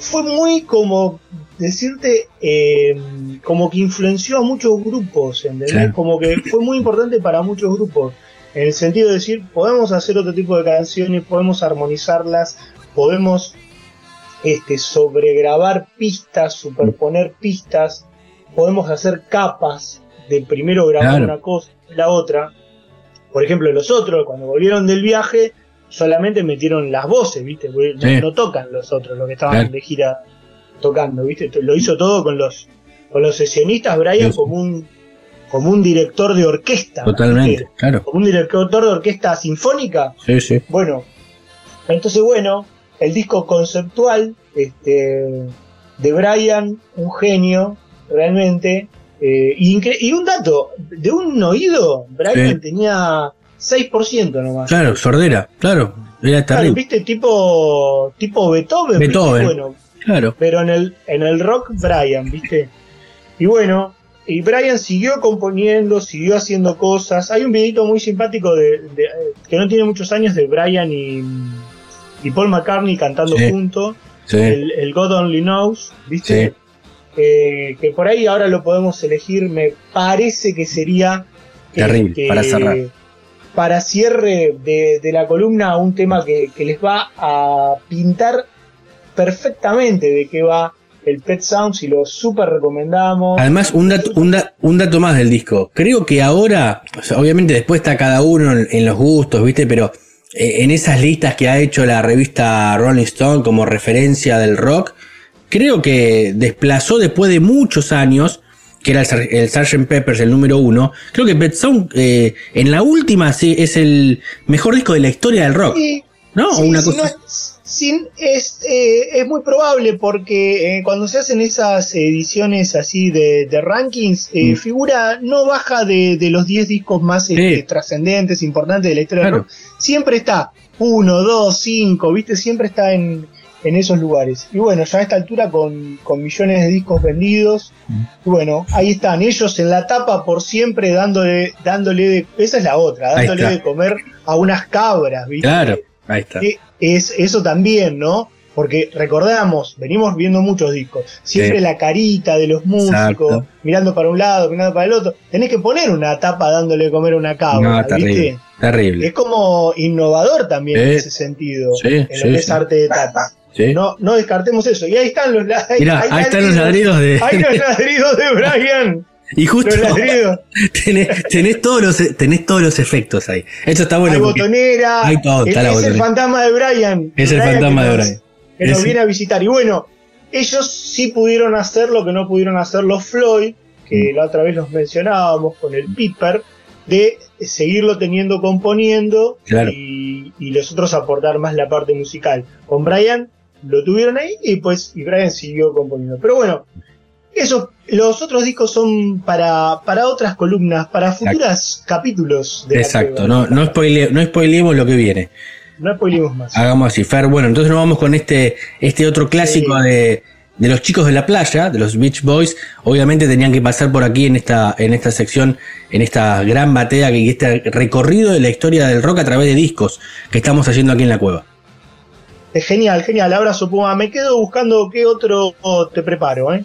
fue muy como decirte, eh, como que influenció a muchos grupos, ¿entendés? Claro. Como que fue muy importante para muchos grupos. En el sentido de decir, podemos hacer otro tipo de canciones, podemos armonizarlas, podemos este, sobregrabar pistas, superponer pistas, podemos hacer capas de primero grabar Claro. una cosa y la otra. Por ejemplo, los otros, cuando volvieron del viaje, solamente metieron las voces, ¿viste? No, Sí. no tocan los otros, los que estaban Claro. de gira tocando, ¿viste? Lo hizo todo con los, con los sesionistas, Brian, Sí. como un, como un director de orquesta. Totalmente, ¿viste? claro. Como un director de orquesta sinfónica. Sí, sí. Bueno, entonces bueno, el disco conceptual este, de Brian, un genio, realmente. eh, y, un dato, de un oído, Brian Sí. tenía 6% nomás. Claro, sordera, claro. Era Claro, terrible. viste, tipo, tipo Beethoven. Beethoven. Bueno, Claro. pero en el, en el rock Brian, ¿viste? Y bueno, y Brian siguió componiendo, siguió haciendo cosas. Hay un videito muy simpático de, de- que no tiene muchos años de Brian y, y Paul McCartney cantando Sí. juntos, Sí. el, el God Only Knows, ¿viste? Sí. Eh, que por ahí ahora lo podemos elegir, me parece que sería eh, Terrible, que- para cerrar. para cierre de, de la columna un tema que, que les va a pintar perfectamente de qué va el Pet Sounds y lo súper recomendamos. Además, un dato, un, da- un dato más del disco. Creo que ahora, o sea, obviamente después está cada uno en, en los gustos, ¿viste? Pero eh, en esas listas que ha hecho la revista Rolling Stone como referencia del rock, creo que desplazó después de muchos años, que era el, Sgt. Peppers, el número uno, creo que Pet Sound eh, en la última sí, es el mejor disco de la historia del rock. ¿No? O una cosa. no es, sin- es, eh, es muy probable porque eh, cuando se hacen esas ediciones así de, de rankings, eh, Mm. figura no baja de, de los 10 discos más este, trascendentes, importantes de la historia del Claro. Siempre está 1, 2, 5, ¿viste? Siempre está en, en esos lugares. Y bueno, ya a esta altura con, con millones de discos vendidos, Mm. y bueno, ahí están ellos en la tapa por siempre dándole, dándole de, esa es la otra, dándole de comer a unas cabras, ¿viste? Claro, ahí está. que es eso también, ¿no? Porque recordamos, venimos viendo muchos discos, siempre Sí. la carita de los músicos, Exacto. mirando para un lado, mirando para el otro, tenés que poner una tapa dándole de comer a una cabra, No, ¿viste? terrible. Terrible. Es como innovador también en ese sentido, Sí, en lo que es arte de tapa. No, no descartemos eso. Y ahí están los Mirá, ahí están los ladridos de. Ahí los ladridos de Brian. <laughs> Y justo <laughs> tenés, tenés todos los, tenés todos los efectos ahí. Esto está bueno. hay botonera. hay todo, está es, la el fantasma de Brian. Es el Brian fantasma de Brian. Que nos viene a visitar. Y bueno, ellos sí pudieron hacer lo que no pudieron hacer los Floyd, que Mm. la otra vez los mencionábamos con el Piper, de seguirlo teniendo componiendo Claro. y, y los otros aportar más la parte musical. Con Brian lo tuvieron ahí y pues y Brian siguió componiendo. Pero bueno, eso, los otros discos son para, para otras columnas, para futuros capítulos de Exacto, no, no, spoile- no spoileemos lo que viene. No spoilemos más. Hagamos así, Fer. Bueno, entonces nos vamos con este, este otro clásico Sí. de, de los chicos de la playa, de los Beach Boys. Obviamente tenían que pasar por aquí en esta, en esta sección, en esta gran batea, que este recorrido de la historia del rock a través de discos que estamos haciendo aquí en la cueva. Genial, genial. Abrazo, Puma. Me quedo buscando qué otro te preparo, ¿eh?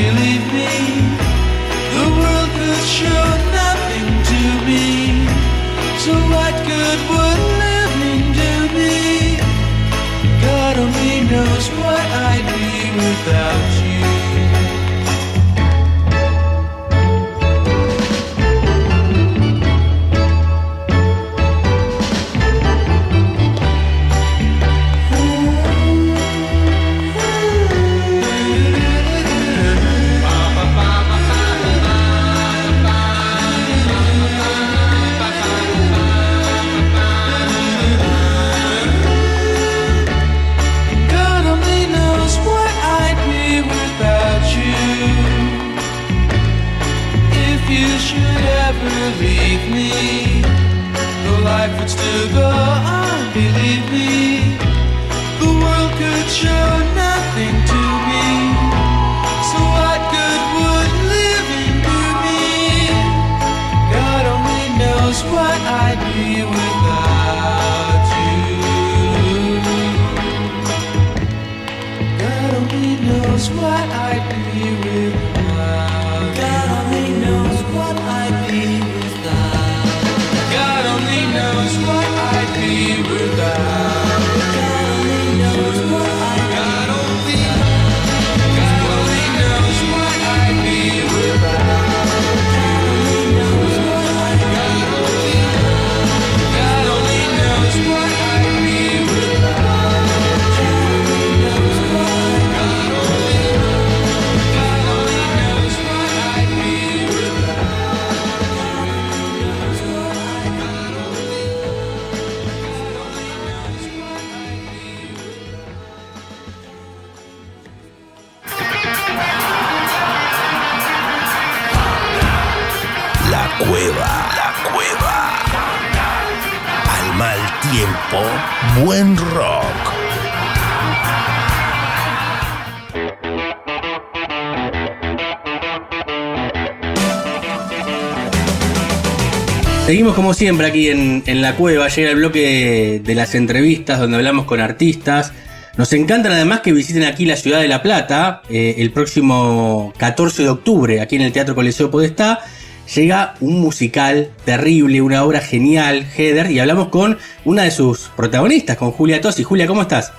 believe me. The world could show nothing to me. So what good would living do me? God only knows what I'd be without cueva, la cueva. Al mal tiempo, buen rock. Seguimos como siempre aquí en, en la cueva, llega el bloque de las entrevistas donde hablamos con artistas. Nos encantan además que visiten aquí la ciudad de La Plata eh, el próximo 14 de octubre, aquí en el Teatro Coliseo Podestá. Llega un musical terrible, una obra genial, Heather, y hablamos con una de sus protagonistas, con Julia Tosi. Julia, ¿cómo estás?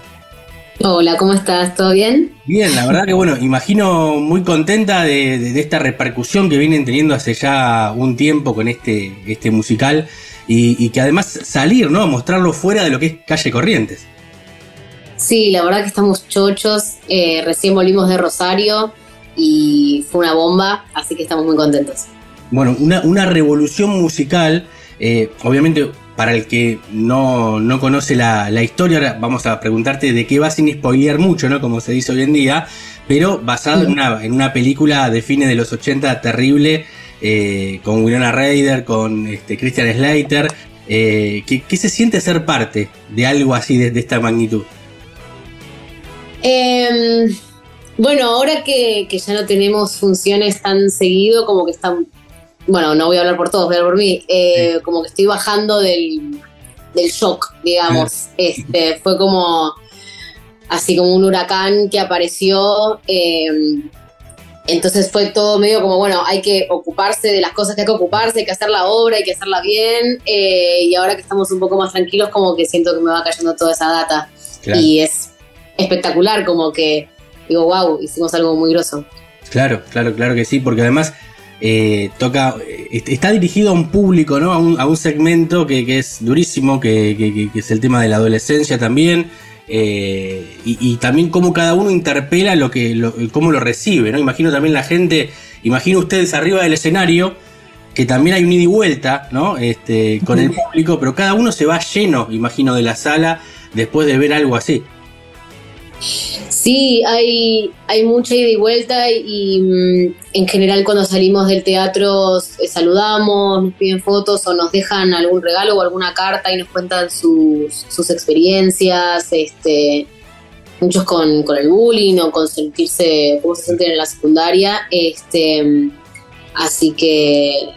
Hola, ¿cómo estás? ¿Todo bien? Bien, la verdad que bueno, imagino muy contenta de, de- de esta repercusión que vienen teniendo hace ya un tiempo con este, este musical y, y que además salir, ¿no? Mostrarlo fuera de lo que es calle Corrientes. Sí, la verdad que estamos chochos. eh, recién volvimos de Rosario y fue una bomba, así que estamos muy contentos. Bueno, una, una revolución musical, eh, obviamente para el que no, no conoce la, la historia, ahora vamos a preguntarte de qué va sin spoilear mucho, ¿no? Como se dice hoy en día, pero basado en, una, en una película de fines de los 80 terrible, eh, con Winona Ryder, con este, Christian Slater. Eh, ¿qué, qué se siente ser parte de algo así de, de esta magnitud? Em, bueno, ahora que, que ya no tenemos funciones tan seguido, como que están. Bueno, no voy a hablar por todos, voy a hablar por mí. eh, Como que estoy bajando del, del shock, digamos. Este, fue como. Así como un huracán que apareció. em, entonces fue todo medio como, bueno, hay que ocuparse de las cosas que hay que ocuparse, hay que hacer la obra, hay que hacerla bien. eh, y ahora que estamos un poco más tranquilos, como que siento que me va cayendo toda esa data. Claro. Y es espectacular, como que digo, wow, hicimos algo muy groso. Claro, claro, claro que sí, porque además eh, toca, eh, está dirigido a un público, ¿no? A un, a un segmento que, que es durísimo, que, que- que- que es el tema de la adolescencia también, eh, y, y también cómo cada uno interpela lo que, lo, cómo lo recibe, ¿no? Imagino también la gente, imagino ustedes arriba del escenario, que también hay un ida y vuelta, ¿no? Este, con el público, pero cada uno se va lleno, imagino, de la sala después de ver algo así. Sí, hay, hay mucha ida y vuelta y mm, en general cuando salimos del teatro eh, saludamos, nos piden fotos o nos dejan algún regalo o alguna carta y nos cuentan sus, sus experiencias, este, muchos con, con el bullying o con sentirse, cómo se sienten en la secundaria. Este, así que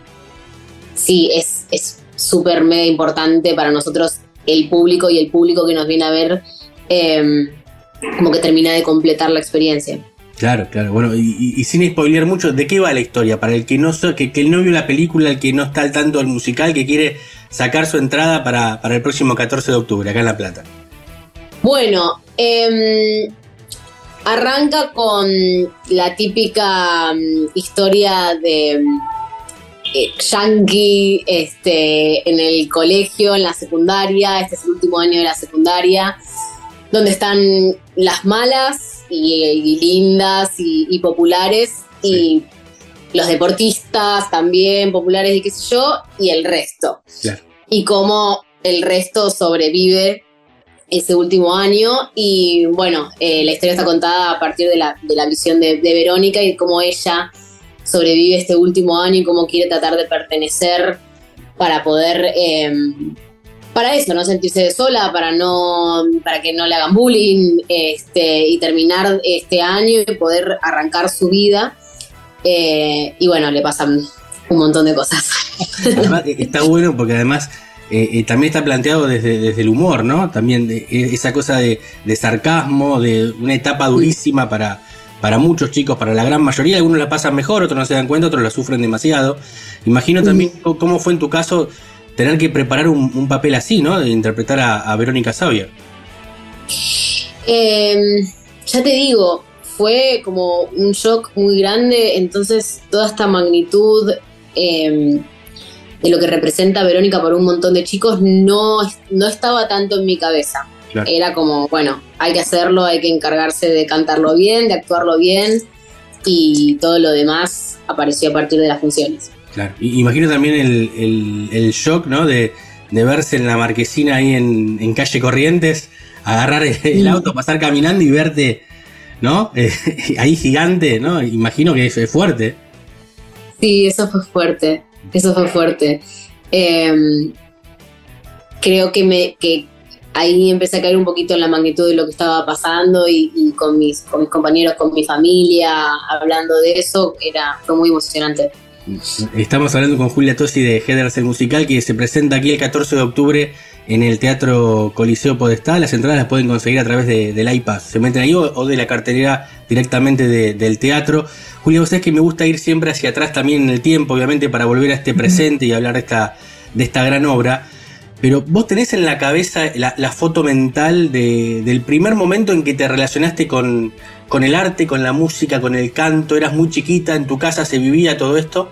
sí, es es súper mega importante para nosotros el público y el público que nos viene a ver. em, como que termina de completar la experiencia. Claro, claro. Bueno, y, sin spoilear mucho, ¿de qué va la historia? Para el que no que, que no vio la película, el que no está al tanto del musical, que quiere sacar su entrada para, para el próximo 14 de octubre, acá en La Plata. Bueno, em, arranca con la típica mm, historia de mm, eh, yankee este, en el colegio, en la secundaria. Este es el último año de la secundaria, donde están las malas y, y lindas y, y populares y los deportistas también populares y qué sé yo, y el resto. Claro. Y cómo el resto sobrevive ese último año y bueno, eh, la historia está contada a partir de la, de la visión de, de Verónica y cómo ella sobrevive este último año y cómo quiere tratar de pertenecer para poder, eh, para eso, no sentirse sola, para, no, para que no le hagan bullying este, y terminar este año y poder arrancar su vida. Eh, y bueno, le pasan un montón de cosas. <laughs> Además, eh, está bueno porque además eh, eh, también está planteado desde, desde el humor, ¿no? También de- eh, esa cosa de, de sarcasmo, de una etapa durísima para, para muchos chicos, para la gran mayoría. Algunos la pasan mejor, otros no se dan cuenta, otros la sufren demasiado. Imagino también cómo fue en tu caso tener que preparar un, un papel así, ¿no? De interpretar a, a Verónica Xavier. Eh, ya te digo, fue como un shock muy grande, entonces toda esta magnitud eh, de lo que representa Verónica para un montón de chicos no, no estaba tanto en mi cabeza. Claro. Era como, bueno, hay que hacerlo, hay que encargarse de cantarlo bien, de actuarlo bien y todo lo demás apareció a partir de las funciones. Claro. Y imagino también el, el- el shock, ¿no? De, de verse en la marquesina ahí en, en calle Corrientes, agarrar el auto, pasar caminando y verte, ¿no? <laughs> Eh, ahí gigante, ¿no? Imagino que es, es fuerte. Sí, eso fue fuerte, eso fue fuerte. Eh, creo que, me, que ahí empecé a caer un poquito en la magnitud de lo que estaba pasando y, y con, mis, con mis compañeros, con mi familia, hablando de eso, era, fue muy emocionante. Estamos hablando con Julia Tosi de Headers el Musical, que se presenta aquí el 14 de octubre en el Teatro Coliseo Podestá. Las entradas las pueden conseguir a través de- del iPad. Se meten ahí o, o de la cartelera directamente de- del teatro. Julia, vos sabés que me gusta ir siempre hacia atrás también en el tiempo, obviamente, para volver a este presente y hablar de esta, de esta gran obra. Pero vos tenés en la cabeza la, la foto mental de- del primer momento en que te relacionaste con, con el arte, con la música, con el canto. Eras muy chiquita, en tu casa se vivía todo esto.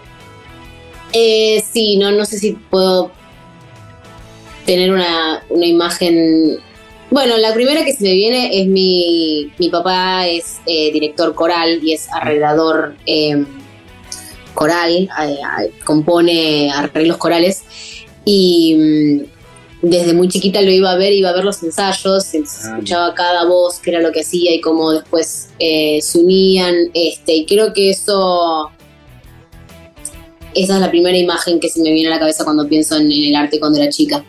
Eh, sí, no, no sé si puedo tener una, una imagen. Bueno, la primera que se me viene es mi, mi papá es eh, director coral y es arreglador eh, coral, eh, compone arreglos corales y mm, desde muy chiquita lo iba a ver, iba a ver los ensayos, Ah, escuchaba cada voz, qué era lo que hacía y cómo después eh, se unían, este, y creo que eso esa es la primera imagen que se me viene a la cabeza cuando pienso en, en el arte cuando era chica.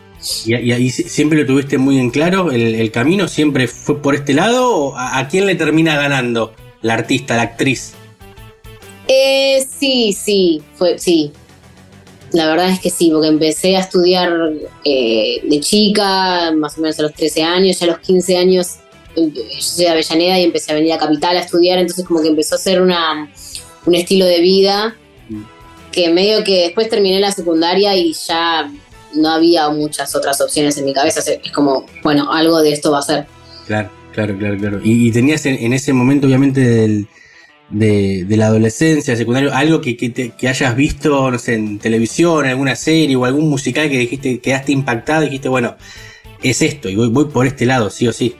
¿Y, y ahí si- siempre lo tuviste muy en claro? ¿El, el camino siempre fue por este lado? ¿O a, a quién le termina ganando? ¿La artista, la actriz? Eh, sí, sí, fue, sí. La verdad es que sí, porque empecé a estudiar eh, de chica, más o menos a los 13 años, ya a los 15 años em, yo soy de Avellaneda y empecé a venir a Capital a estudiar, entonces como que empezó a ser una, un estilo de vida que medio que después terminé la secundaria y ya no había muchas otras opciones en mi cabeza, es como, bueno, algo de esto va a ser. Claro, claro, claro, claro. Y, y tenías en, en ese momento, obviamente, del- de, de la adolescencia, secundario, algo que, que, te- que hayas visto, no sé, en televisión, en alguna serie o algún musical que dijiste, quedaste impactado y dijiste, bueno, es esto y voy, voy por este lado, sí o sí.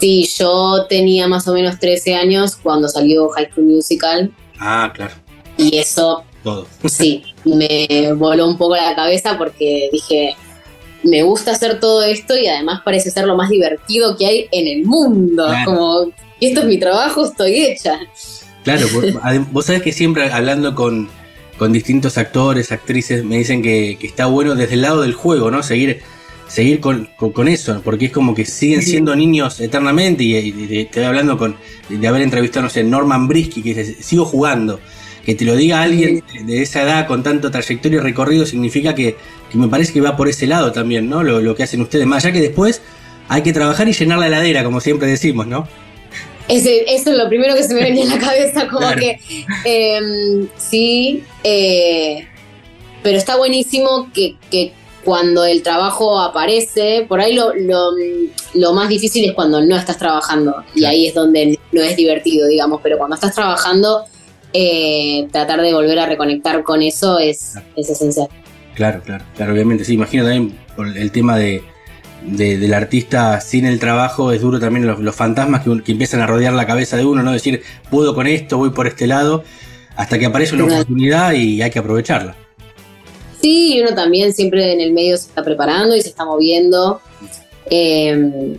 Sí, yo tenía más o menos 13 años cuando salió High School Musical Ah, claro, y eso todo. sí, me voló un poco la cabeza porque dije, me gusta hacer todo esto y además parece ser lo más divertido que hay en el mundo. Claro. Como, y esto es mi trabajo, estoy hecha. Claro, vos, <laughs> vos sabés que siempre hablando con, con distintos actores, actrices, me dicen que, que está bueno desde el lado del juego, ¿no? Seguir, seguir con, con- con eso, porque es como que siguen siendo niños eternamente y, y te te estoy hablando con, de haber entrevistado, no sé, Norman Brisky, que dice, sigo jugando. Que te lo diga alguien de esa edad con tanto trayectoria y recorrido significa que, que me parece que va por ese lado también, ¿no? Lo, lo que hacen ustedes, más allá que después hay que trabajar y llenar la heladera, como siempre decimos, ¿no? Ese- eso es lo primero que se me venía a la cabeza, como Claro. que em, sí, eh, pero está buenísimo que, que cuando el trabajo aparece, por ahí lo, lo, lo más difícil es cuando no estás trabajando y ahí es donde no es divertido, digamos, pero cuando estás trabajando, eh, tratar de volver a reconectar con eso es, es esencial. Claro, claro, claro, obviamente. Sí, imagino también por el tema de, de- del artista sin el trabajo, es duro también los, los fantasmas que, empiezan a rodear la cabeza de uno, ¿no? Decir, puedo con esto, voy por este lado, hasta que aparece una oportunidad y hay que aprovecharla. Sí, y uno también siempre en el medio se está preparando y se está moviendo eh,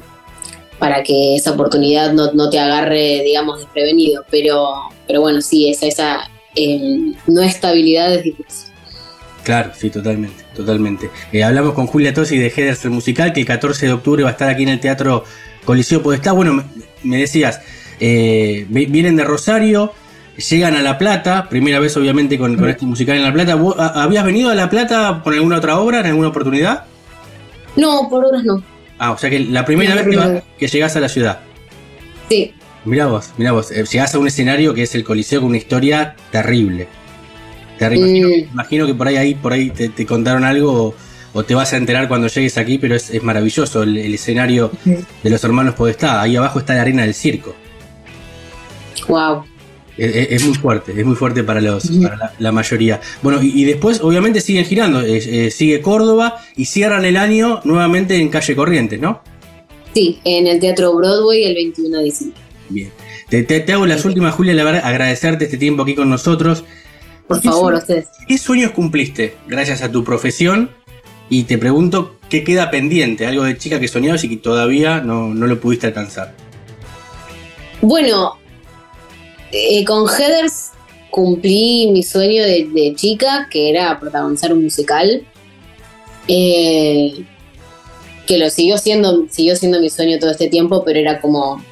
para que esa oportunidad no, no te agarre, digamos, desprevenido. Pero, pero bueno, sí, esa, esa eh, no estabilidad es difícil. Claro, sí, totalmente, totalmente. Eh, hablamos con Julia Tosi de Headers el musical, que el 14 de octubre va a estar aquí en el Teatro Coliseo Podestá. Bueno, me, me decías, eh, vi- vienen de Rosario, llegan a La Plata, primera vez obviamente con, con este musical en La Plata. ¿Vos, a- ¿Habías venido a La Plata por alguna otra obra, en alguna oportunidad? No, por horas no. Ah, o sea que la primera No, vez que, va- que llegás a la ciudad. Sí, Mirá vos, mirá vos, eh, llegás a un escenario que es el Coliseo con una historia terrible. Terrible. Imagino, imagino que por ahí, ahí por ahí te, te contaron algo o, o te vas a enterar cuando llegues aquí, pero es, es maravilloso el, el escenario de los hermanos Podestá. Ahí abajo está la arena del circo. wow. Es, muy fuerte, es muy fuerte para, los, para la, la mayoría. Bueno, y, y después obviamente siguen girando. eh, eh, sigue Córdoba y cierran el año nuevamente en calle Corrientes, ¿no? Sí, en el Teatro Broadway el 21 de diciembre. Bien. Te, te- te hago las últimas, Julia, la verdad, agradecerte este tiempo aquí con nosotros. Por ¿Qué favor, ustedes. ¿Qué sueños cumpliste gracias a tu profesión? Y te pregunto, ¿qué queda pendiente? Algo de chica que soñabas y que todavía no, no lo pudiste alcanzar. Bueno, eh, con Headers cumplí mi sueño de, de chica, que era protagonizar un musical. Eh, que lo siguió siendo, siguió siendo mi sueño todo este tiempo, pero era como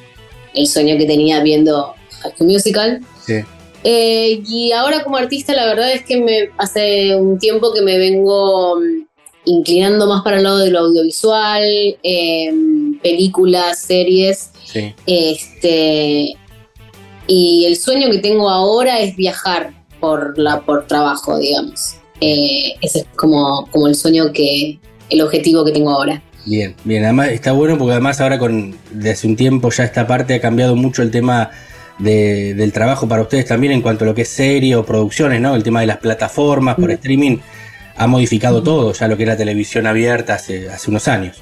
el sueño que tenía viendo High School Musical. Sí. Eh, y ahora como artista, la verdad es que me hace un tiempo que me vengo mm, inclinando más para el lado de lo audiovisual, eh, películas, series. Sí. Este, y el sueño que tengo ahora es viajar por, la, por trabajo, digamos. Eh, ese es como, como el sueño que, el objetivo que tengo ahora. Bien, bien. Además está bueno porque además ahora con desde hace un tiempo ya esta parte ha cambiado mucho el tema de- del trabajo para ustedes también en cuanto a lo que es serie o producciones, ¿no? El tema de las plataformas por streaming ha modificado todo, ya lo que era televisión abierta hace, hace unos años.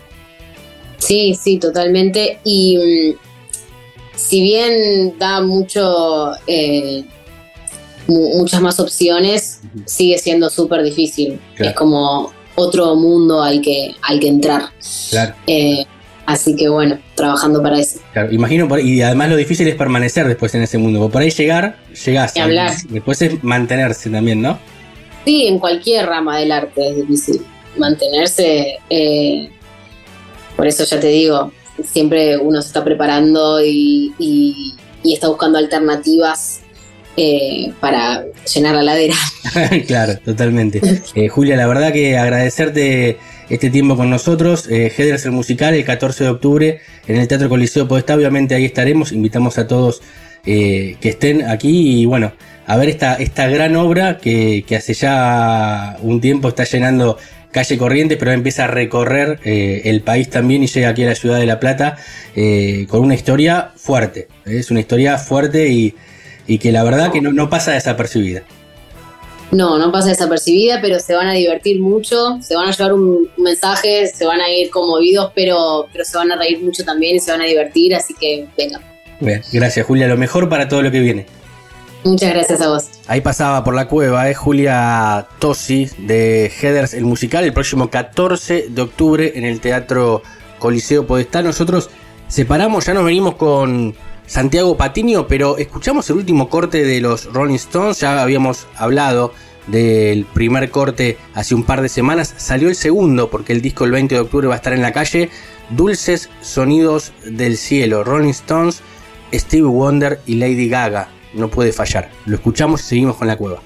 Sí, sí, totalmente. Y mm, si bien da mucho, eh, mu- muchas más opciones, sigue siendo súper difícil. Claro. Es como otro mundo al que, al que entrar. Claro. Eh, así que bueno, trabajando para eso. Claro, imagino, por- y además lo difícil es permanecer después en ese mundo. porque Por ahí llegar, llegás. Ni hablar. Después es mantenerse también, ¿no? Sí, en cualquier rama del arte es difícil mantenerse. eh, por eso ya te digo, siempre uno se está preparando y, y- y está buscando alternativas eh, para llenar la ladera. <laughs> claro, totalmente. <laughs> Eh, Julia, la verdad que agradecerte este tiempo con nosotros. Eh, Headers el musical el 14 de octubre en el Teatro Coliseo Podestá. Obviamente ahí estaremos. Invitamos a todos eh, que estén aquí y bueno, a ver esta, esta gran obra que, hace ya un tiempo está llenando calle Corrientes, pero empieza a recorrer eh, el país también y llega aquí a la ciudad de La Plata eh, con una historia fuerte. Es una historia fuerte y, y que la verdad que no pasa desapercibida. No, no pasa desapercibida, pero se van a divertir mucho, se van a llevar un mensaje, se van a ir conmovidos, pero, pero se van a reír mucho también y se van a divertir, así que venga. Bien, gracias Julia, lo mejor para todo lo que viene. Muchas gracias a vos. Ahí pasaba por la cueva, es Julia Tosi de Headers el musical, el próximo 14 de octubre en el Teatro Coliseo Podestá. Nosotros separamos, ya nos venimos con, Santiago Patiño, pero escuchamos el último corte de los Rolling Stones, ya habíamos hablado del primer corte hace un par de semanas, salió el segundo porque el disco el 20 de octubre va a estar en la calle, Dulces Sonidos del Cielo, Rolling Stones, Steve Wonder y Lady Gaga, no puede fallar, lo escuchamos y seguimos con la cueva.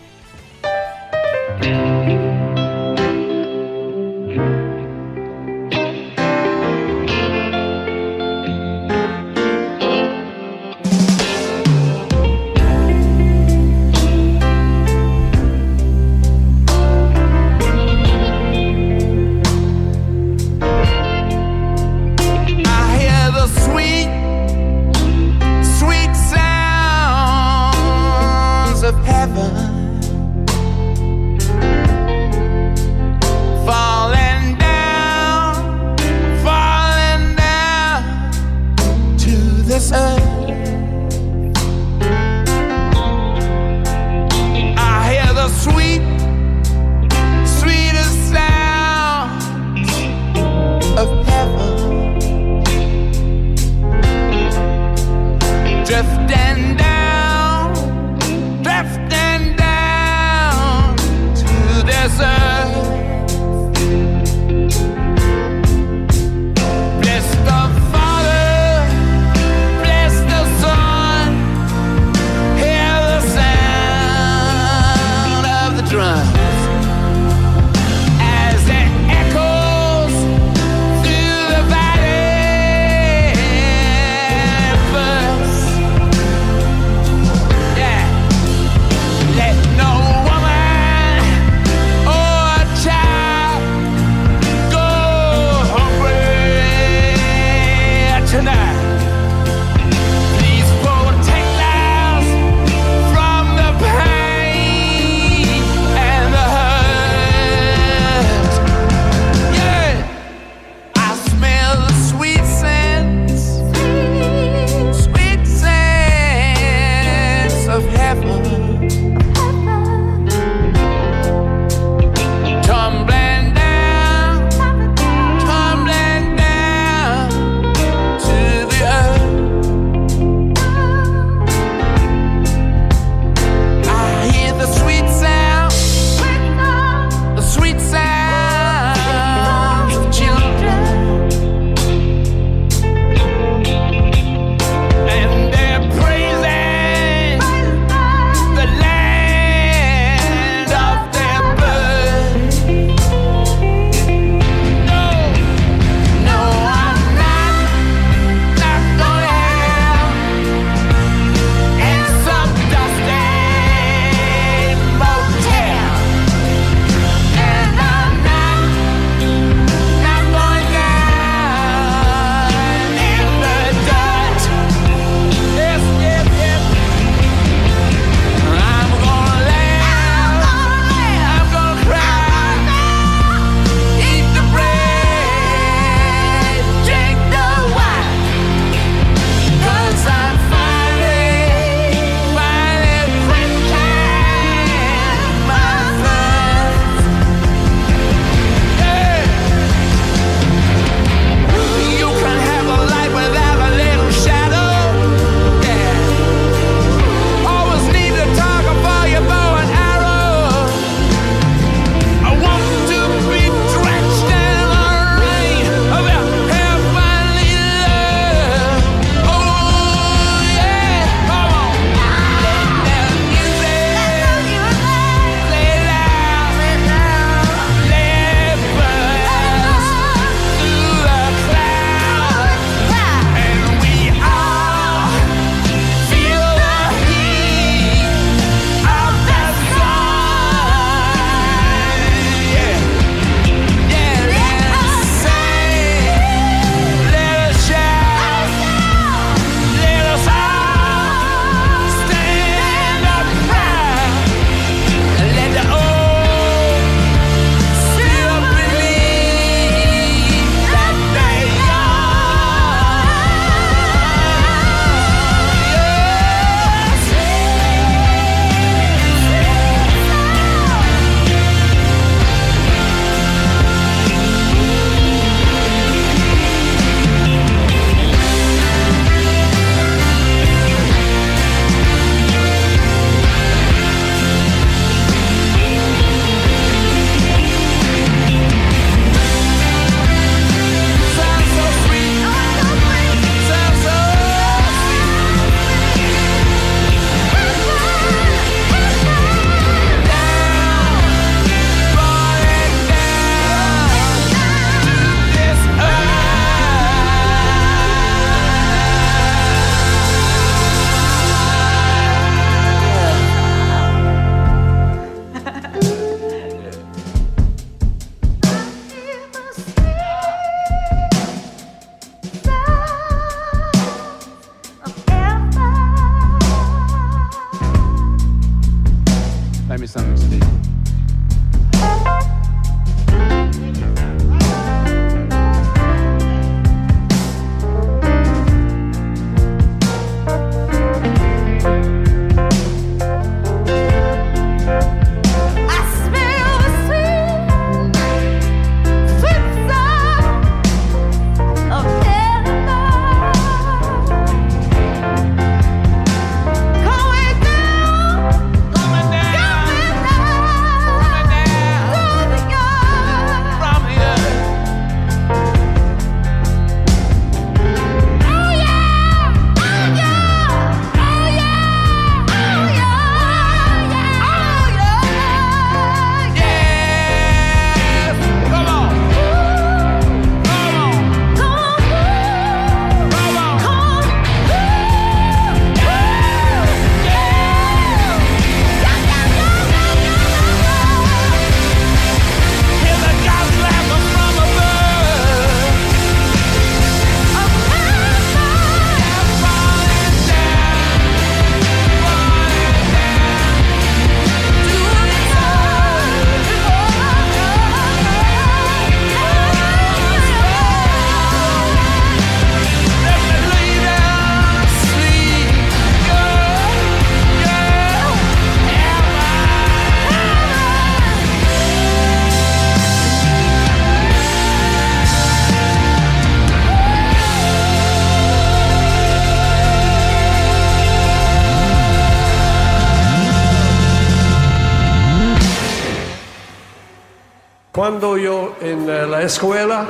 Escuela,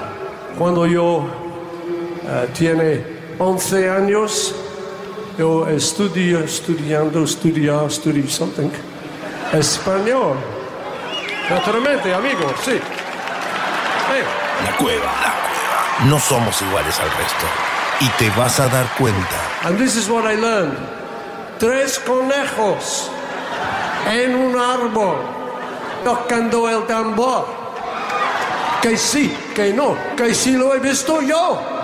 cuando yo eh, tiene 11 años, yo estudio, estudiando, estudiar, estudio something, español. Naturalmente, amigo, sí. La cueva, la cueva. No somos iguales al resto. Y te vas a dar cuenta. And this is what I learned. Tres conejos en un árbol tocando el tambor. Que sí, que no, que sí lo he visto yo.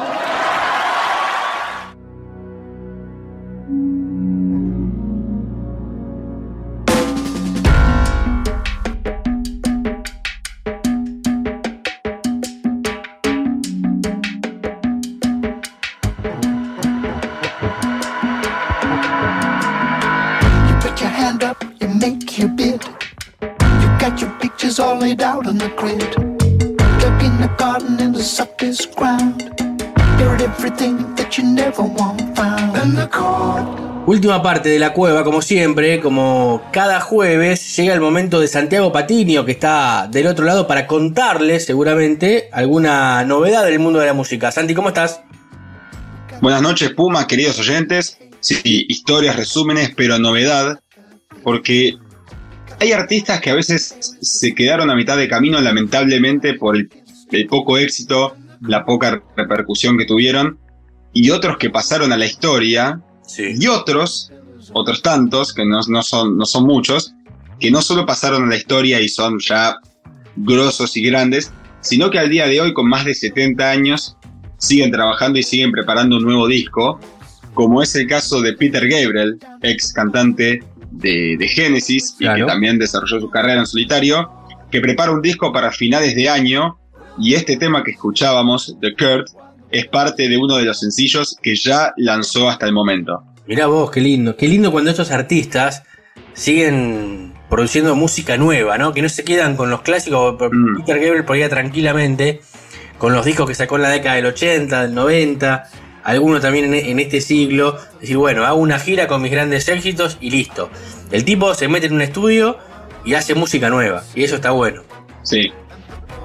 Última parte de la cueva, como siempre, como cada jueves, llega el momento de Santiago Patinio, que está del otro lado, para contarles seguramente alguna novedad del mundo de la música. Santi, ¿cómo estás? Buenas noches, Puma, queridos oyentes. Sí, historias, resúmenes, pero novedad, porque hay artistas que a veces se quedaron a mitad de camino, lamentablemente, por el, el poco éxito, la poca repercusión que tuvieron, y otros que pasaron a la historia, y otros, otros tantos, que no, no son, no son muchos, que no solo pasaron a la historia y son ya grosos y grandes, sino que al día de hoy, con más de 70 años, siguen trabajando y siguen preparando un nuevo disco, como es el caso de Peter Gabriel, ex cantante de, de Genesis y que también desarrolló su carrera en solitario, que prepara un disco para finales de año y este tema que escuchábamos, de Kurt, es parte de uno de los sencillos que ya lanzó hasta el momento. Mirá vos, qué lindo. Qué lindo cuando estos artistas siguen produciendo música nueva, ¿no? Que no se quedan con los clásicos. Peter Gabriel podía tranquilamente, con los discos que sacó en la década del 80, del 90, algunos también en, en este siglo, decir, bueno, hago una gira con mis grandes éxitos y listo. El tipo se mete en un estudio y hace música nueva, y eso está bueno. Sí.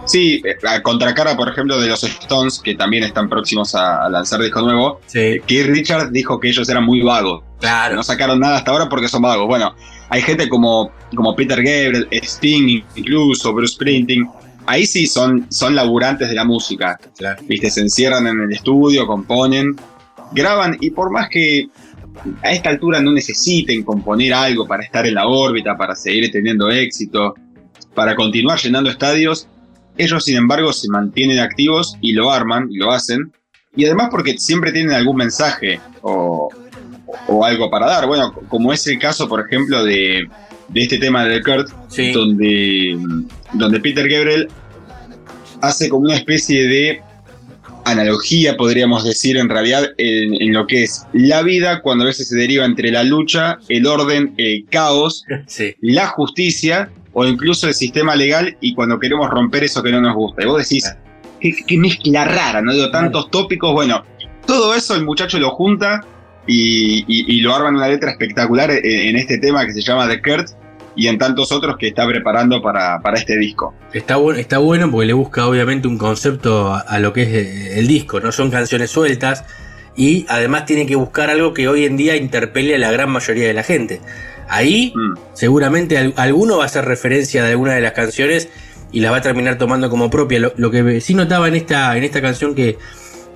Sí, eh, a contracara, por ejemplo, de los Stones, que también están próximos a, lanzar disco nuevo, Sí. Keith Richards dijo que ellos eran muy vagos. Claro. No sacaron nada hasta ahora porque son vagos. Bueno, hay gente como, como Peter Gabriel, Sting, incluso Bruce Springsteen. Ahí sí son, son laburantes de la música. Viste, se encierran en el estudio, componen, graban y por más que a esta altura no necesiten componer algo para estar en la órbita, para seguir teniendo éxito, para continuar llenando estadios, ellos sin embargo se mantienen activos y lo arman y lo hacen. Y además porque siempre tienen algún mensaje o, o algo para dar. Bueno, como es el caso, por ejemplo, de, de este tema de Kurt, donde, donde Peter Gabriel hace como una especie de analogía, podríamos decir, en realidad, en, en lo que es la vida, cuando a veces se deriva entre la lucha, el orden, el caos, <laughs> la justicia o incluso el sistema legal y cuando queremos romper eso que no nos gusta. Y vos decís, qué, qué mezcla rara, ¿no? Digo, tantos tópicos, bueno, todo eso el muchacho lo junta y, y- y lo arma en una letra espectacular en, en este tema que se llama The Kurt y en tantos otros que está preparando para, para este disco. Está bueno, está bueno porque le busca obviamente un concepto a, a lo que es eh, el disco, no son canciones sueltas y además tiene que buscar algo que hoy en día interpele a la gran mayoría de la gente. Ahí seguramente al- alguno va a hacer referencia de alguna de las canciones y las va a terminar tomando como propia. Lo, lo que sí notaba en esta, en esta canción que,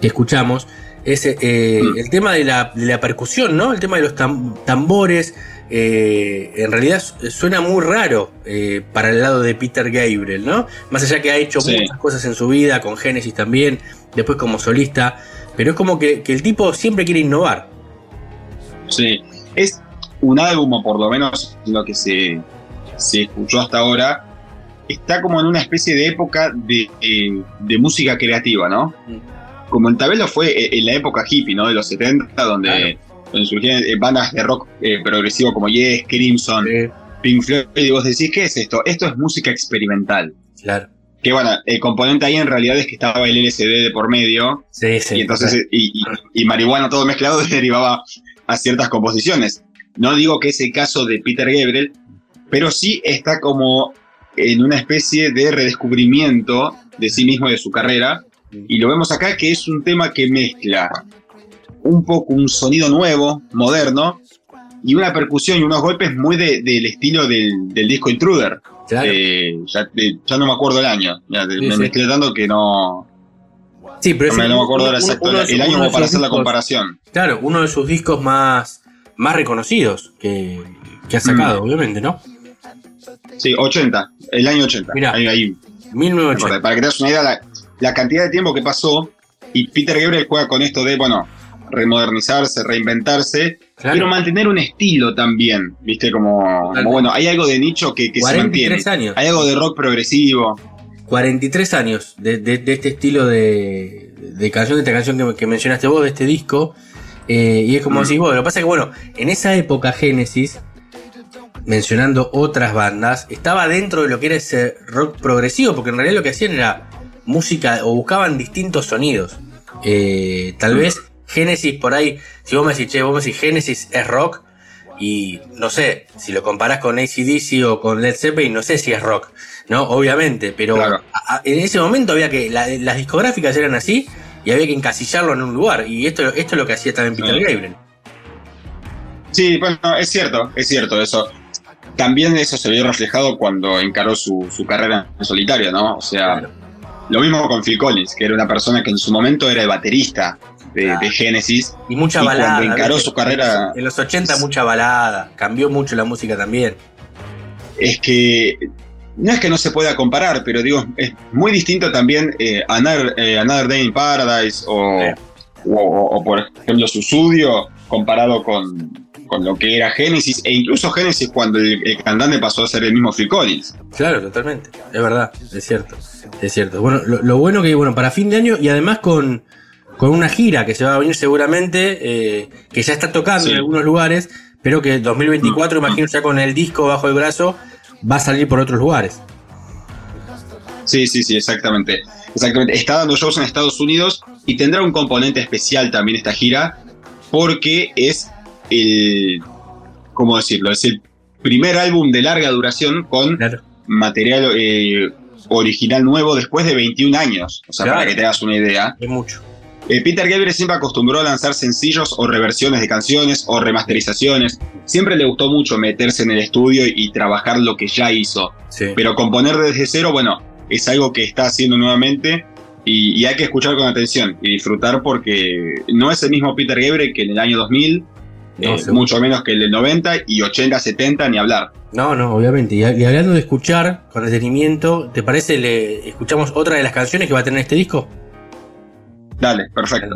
que escuchamos es eh, el tema de la, de la percusión, ¿no? El tema de los tam- tambores. Eh, en realidad su- suena muy raro eh, para el lado de Peter Gabriel, ¿no? Más allá que ha hecho Sí. muchas cosas en su vida, con Genesis también, después como solista, pero es como que, que el tipo siempre quiere innovar. Sí, es un álbum, o por lo menos lo que se, se escuchó hasta ahora, está como en una especie de época de, eh, de música creativa, ¿no? Como en Tabelo fue eh, en la época hippie, ¿no? De los 70, donde, donde surgían eh, bandas de rock eh, progresivo como Yes, Crimson, Pink Floyd, y vos decís, ¿qué es esto? Esto es música experimental. Claro. Que bueno, el componente ahí en realidad es que estaba el LSD de por medio. Sí, sí. Y entonces, y, y- y marihuana todo mezclado <laughs> derivaba a ciertas composiciones. No digo que es el caso de Peter Gabriel, pero sí está como en una especie de redescubrimiento de sí mismo y de su carrera. Y lo vemos acá que es un tema que mezcla un poco un sonido nuevo, moderno, y una percusión y unos golpes muy de- del estilo del, del disco Intruder. Eh, ya, de- ya no me acuerdo el año. Sí, me sí. mezclé tanto que no, Sí, pero no, me, es no me acuerdo uno- exacto uno el sus- año como para hacer la comparación. Claro, uno de sus discos más, más reconocidos que, que ha sacado, Mm. obviamente, ¿no? Sí, 80, el año 80. Mirá, ahí, ahí. 1980. Para que te das una idea, la, la cantidad de tiempo que pasó, y Peter Gabriel juega con esto de, bueno, remodernizarse, reinventarse, Claro. pero mantener un estilo también, ¿viste? Como, como, bueno, hay algo de nicho que, que se 43 mantiene. años. Hay algo de rock progresivo. 43 años de, de- de este estilo de, de canción, de esta canción que, que mencionaste vos, de este disco. eh, y es como Mm. decís vos, lo que pasa es que, bueno, en esa época Genesis, mencionando otras bandas, estaba dentro de lo que era ese rock progresivo, porque en realidad lo que hacían era música o buscaban distintos sonidos. Eh, tal vez Genesis por ahí, si vos me decís, che, vos me decís Genesis es rock, y no sé, si lo comparás con ACDC o con Led Zeppelin, no sé si es rock, ¿no? Obviamente, pero a- a- en ese momento había que, la- las discográficas eran así y había que encasillarlo en un lugar, y esto, esto es lo que hacía también Peter Sí. Gabriel. Sí, bueno, es cierto, es cierto eso. También eso se vio reflejado cuando encaró su, su carrera en solitario, ¿no? O sea, lo mismo con Phil Collins, que era una persona que en su momento era el baterista de, de Genesis. Y mucha y balada. Cuando encaró su carrera, En los 80 mucha balada, cambió mucho la música también. es que no es que no se pueda comparar, pero digo, es muy distinto también eh, Another, eh, Another Day in Paradise o, o, o- o, por ejemplo su estudio comparado con, con lo que era Genesis e incluso Genesis cuando el, el cantante pasó a ser el mismo Phil Collins. Claro, totalmente. Es verdad, es cierto. Es cierto. Bueno, lo, lo bueno que, bueno, para fin de año y además con, con una gira que se va a venir seguramente, eh, que ya está tocando Sí. en algunos lugares, pero que 2024, imagino ya con el disco bajo el brazo, va a salir por otros lugares. Sí, sí, sí, exactamente. Exactamente. Está dando shows en Estados Unidos y tendrá un componente especial también esta gira, porque es el. ¿Cómo decirlo? Es el primer álbum de larga duración con material eh, original nuevo después de 21 años. O sea, Claro. para que te hagas una idea. Es mucho. Eh, Peter Gabriel siempre acostumbró a lanzar sencillos o reversiones de canciones o remasterizaciones. Siempre le gustó mucho meterse en el estudio y trabajar lo que ya hizo. Pero componer desde cero, bueno, es algo que está haciendo nuevamente y, y hay que escuchar con atención y disfrutar porque no es el mismo Peter Gabriel que en el año 2000, No, eh, mucho menos que el del 90 y 80, 70, ni hablar. No, no, obviamente. Y, y hablando de escuchar con detenimiento, ¿te parece le escuchamos otra de las canciones que va a tener este disco? Dale, perfecto.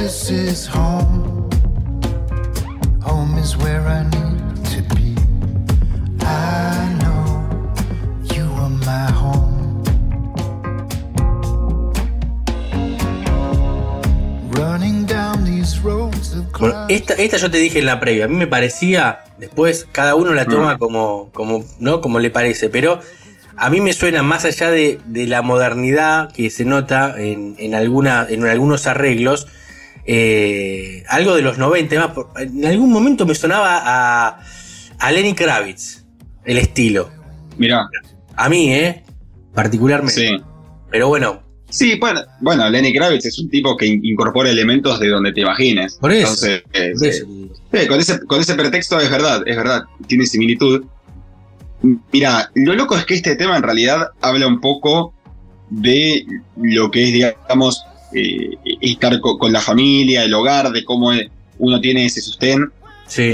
This is home. Home is where I need to be. I know you are my home. Running down these roads of Bueno, esta, esta yo te dije en la previa, a mí me parecía, después cada uno la toma Mm. como, como, ¿no? como le parece, pero a mí me suena más allá de, de la modernidad que se nota en, en, alguna, en algunos arreglos, eh, algo de los 90, más, por- en algún momento me sonaba a, a Lenny Kravitz, el estilo. Mirá. A mí, ¿eh? Particularmente. Sí. Pero bueno, Sí, bueno, bueno, Lenny Kravitz es un tipo que in- incorpora elementos de donde te imagines. Por eso, Entonces, eh, por eso. sí, con, ese, con ese pretexto es verdad, es verdad, tiene similitud. Mira, lo loco es que este tema en realidad habla un poco de lo que es, digamos, eh, estar co- con la familia, el hogar, de cómo uno tiene ese sostén.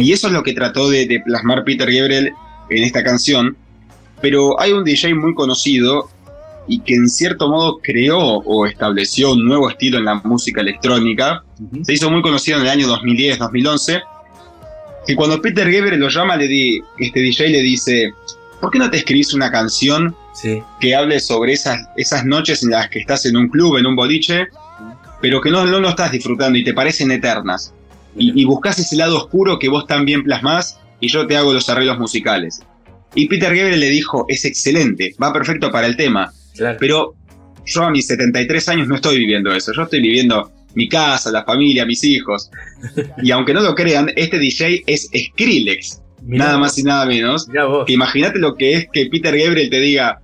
Y eso es lo que trató de, de plasmar Peter Gabriel en esta canción. Pero hay un DJ muy conocido y que en cierto modo creó o estableció un nuevo estilo en la música electrónica. Se hizo muy conocido en el año 2010-2011. Que cuando Peter Gabriel lo llama, le di, este DJ le dice: ¿Por qué no te escribís una canción que hable sobre esas, esas noches en las que estás en un club, en un boliche, pero que no, no lo estás disfrutando y te parecen eternas? Y, y buscas ese lado oscuro que vos también plasmás y yo te hago los arreglos musicales. Y Peter Gabriel le dijo: Es excelente, va perfecto para el tema. Pero yo a mis 73 años no estoy viviendo eso. Yo estoy viviendo mi casa, la familia, mis hijos. <laughs> Y aunque no lo crean, este DJ es Skrillex. Mirá nada vos. más y nada menos. Que imagínate lo que es que Peter Gabriel te diga.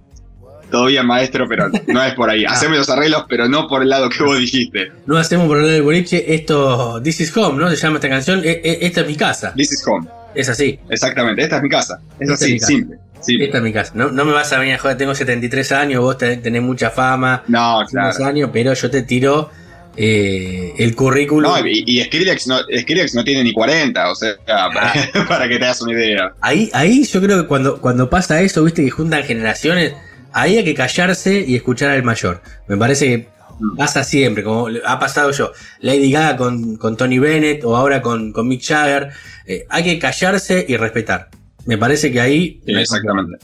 Todo bien, maestro, pero no es por ahí. <laughs> Haceme los arreglos, pero no por el lado que vos dijiste. No hacemos por el lado del boliche, esto, This is Home, ¿no? Se llama esta canción, E- e- esta es mi casa. This is home. Es así. Exactamente, esta es mi casa. Es Esta así, casa. simple. simple. Esta es mi casa. No, no me vas a venir a joder, tengo 73 años, vos te- tenés mucha fama. No, claro. años, pero yo te tiro eh, el currículum. No, y, y Skrillex, no, Skrillex no tiene ni 40, o sea, <laughs> para, para que te hagas una idea. Ahí, ahí yo creo que cuando, cuando pasa eso, viste que juntan generaciones, ahí hay que callarse y escuchar al mayor. Me parece que pasa siempre, como ha pasado yo. Lady Gaga con, con Tony Bennett o ahora con, con Mick Jagger. Eh, hay que callarse y respetar. Me parece que ahí. Sí, exactamente.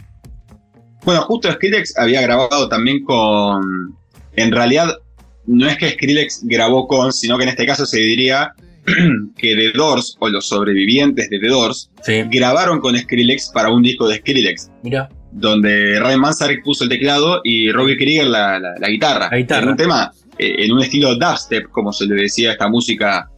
Bueno, justo Skrillex había grabado también con. En realidad, no es que Skrillex grabó con, sino que en este caso se diría <clears throat> que The Doors o los sobrevivientes de The Doors grabaron con Skrillex para un disco de Skrillex. Mira. Donde Ryan Manzarek puso el teclado y Robbie Krieger la, la- la guitarra. La guitarra. En un tema, eh, en un estilo dubstep, como se le decía a esta música,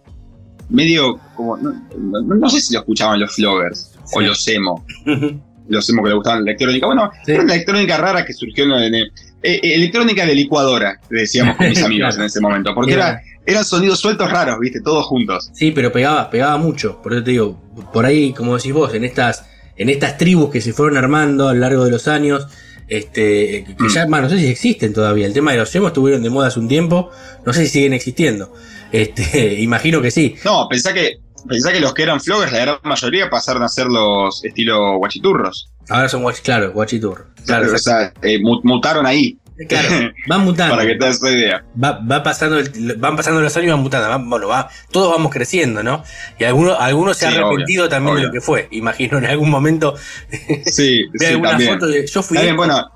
medio como. No, no- no sé si lo escuchaban los floggers o los emo <laughs> los emo que le gustaban la electrónica. Bueno, era una electrónica rara que surgió en, en- eh, electrónica de licuadora, le decíamos con mis <laughs> amigos en ese momento, porque era, eran sonidos sueltos raros, viste, todos juntos. Sí, pero pegaba, pegaba mucho. Por eso te digo, por ahí, como decís vos, en estas, en estas tribus que se fueron armando a lo largo de los años, este, que ya, Mm. bueno, no sé si existen todavía. El tema de los emos estuvieron de moda hace un tiempo, no sé si siguen existiendo. <laughs> Este, imagino que sí. No, pensá que, pensá que los que eran floggers, la gran mayoría pasaron a ser los estilo guachiturros. Ahora son guach, claro, guachitur. Claro, o sea, eh, mu- mutaron ahí. <laughs> Claro, van mutando. Para que te des una idea. Va, va pasando el- van pasando los años y van mutando. va- bueno, va, todos vamos creciendo, ¿no? Y algunos, algunos se Sí, han arrepentido obvio, también de lo que fue. Imagino en algún momento. <laughs> Sí, sí, alguna también. foto de- yo fui esto. bueno.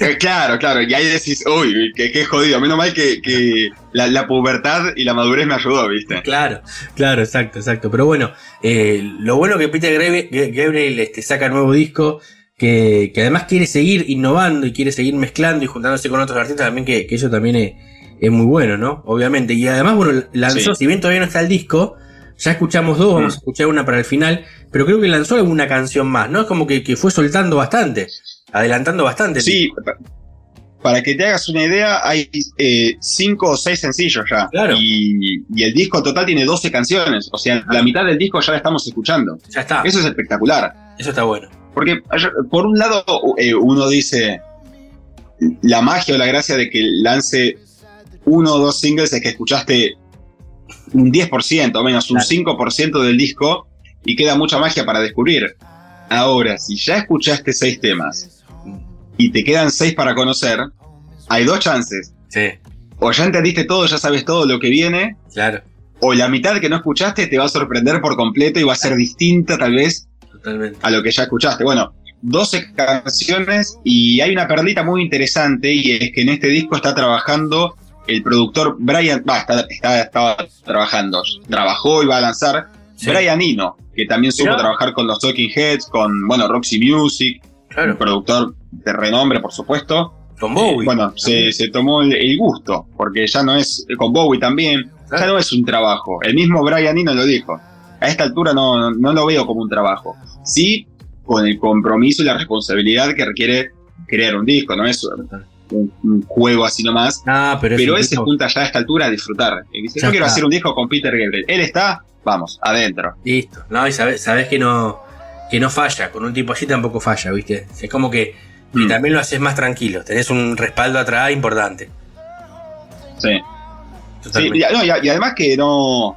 Eh, claro, claro, y ahí decís, uy, qué, qué jodido. Menos mal que, que la, la pubertad y la madurez me ayudó, ¿viste? Claro, claro, exacto, exacto. Pero bueno, eh, lo bueno que Peter Gabriel, Gabriel, este, saca nuevo disco, que, que además quiere seguir innovando y quiere seguir mezclando y juntándose con otros artistas también, que, que eso también es, es muy bueno, ¿no? Obviamente. Y además, bueno, lanzó, Sí. si bien todavía no está el disco, ya escuchamos dos, vamos Mm. a escuchar una para el final, pero creo que lanzó alguna canción más, ¿no? Es como que, que fue soltando bastante, adelantando bastante. Sí, para que te hagas una idea, hay eh, cinco o seis sencillos ya. Y, y el disco total tiene 12 canciones. O sea, la mitad del disco ya la estamos escuchando. Ya está. Eso es espectacular. Eso está bueno. Porque por un lado eh, uno dice la magia o la gracia de que lance uno o dos singles es que escuchaste un 10% o menos, un 5% del disco y queda mucha magia para descubrir. Ahora, si ya escuchaste seis temas y te quedan seis para conocer, hay dos chances. Sí, O ya entendiste todo, ya sabes todo lo que viene, claro, o la mitad que no escuchaste te va a sorprender por completo y va a ser distinta tal vez totalmente. a lo que ya escuchaste. Bueno, 12 canciones y hay una perlita muy interesante y es que en este disco está trabajando el productor Brian, va, está, está- estaba trabajando, trabajó y va a lanzar Sí. Brian Eno, que también supo Mirá. trabajar con los Talking Heads, con, bueno, Roxy Music, Claro, un productor de renombre, por supuesto. con Bowie. Eh, bueno, se, tomó el, el gusto, porque ya no es, con Bowie también, ya no es un trabajo. El mismo Brian Eno lo dijo. A esta altura no, no, no lo veo como un trabajo. Sí, con el compromiso y la responsabilidad que requiere crear un disco, no es un, un juego así nomás. Ah, pero, es Pero él se junta ya a esta altura a disfrutar. Y dice, Ya yo quiero hacer un disco con Peter Gabriel. Él está, vamos, adentro. Listo. No, y sabes, sabes que no que no falla. Con un tipo así tampoco falla, ¿viste? Es como que y Mm. también lo haces más tranquilo. Tenés un respaldo atrás importante. Sí. Sí, Totalmente. y, no, y a- y además que no.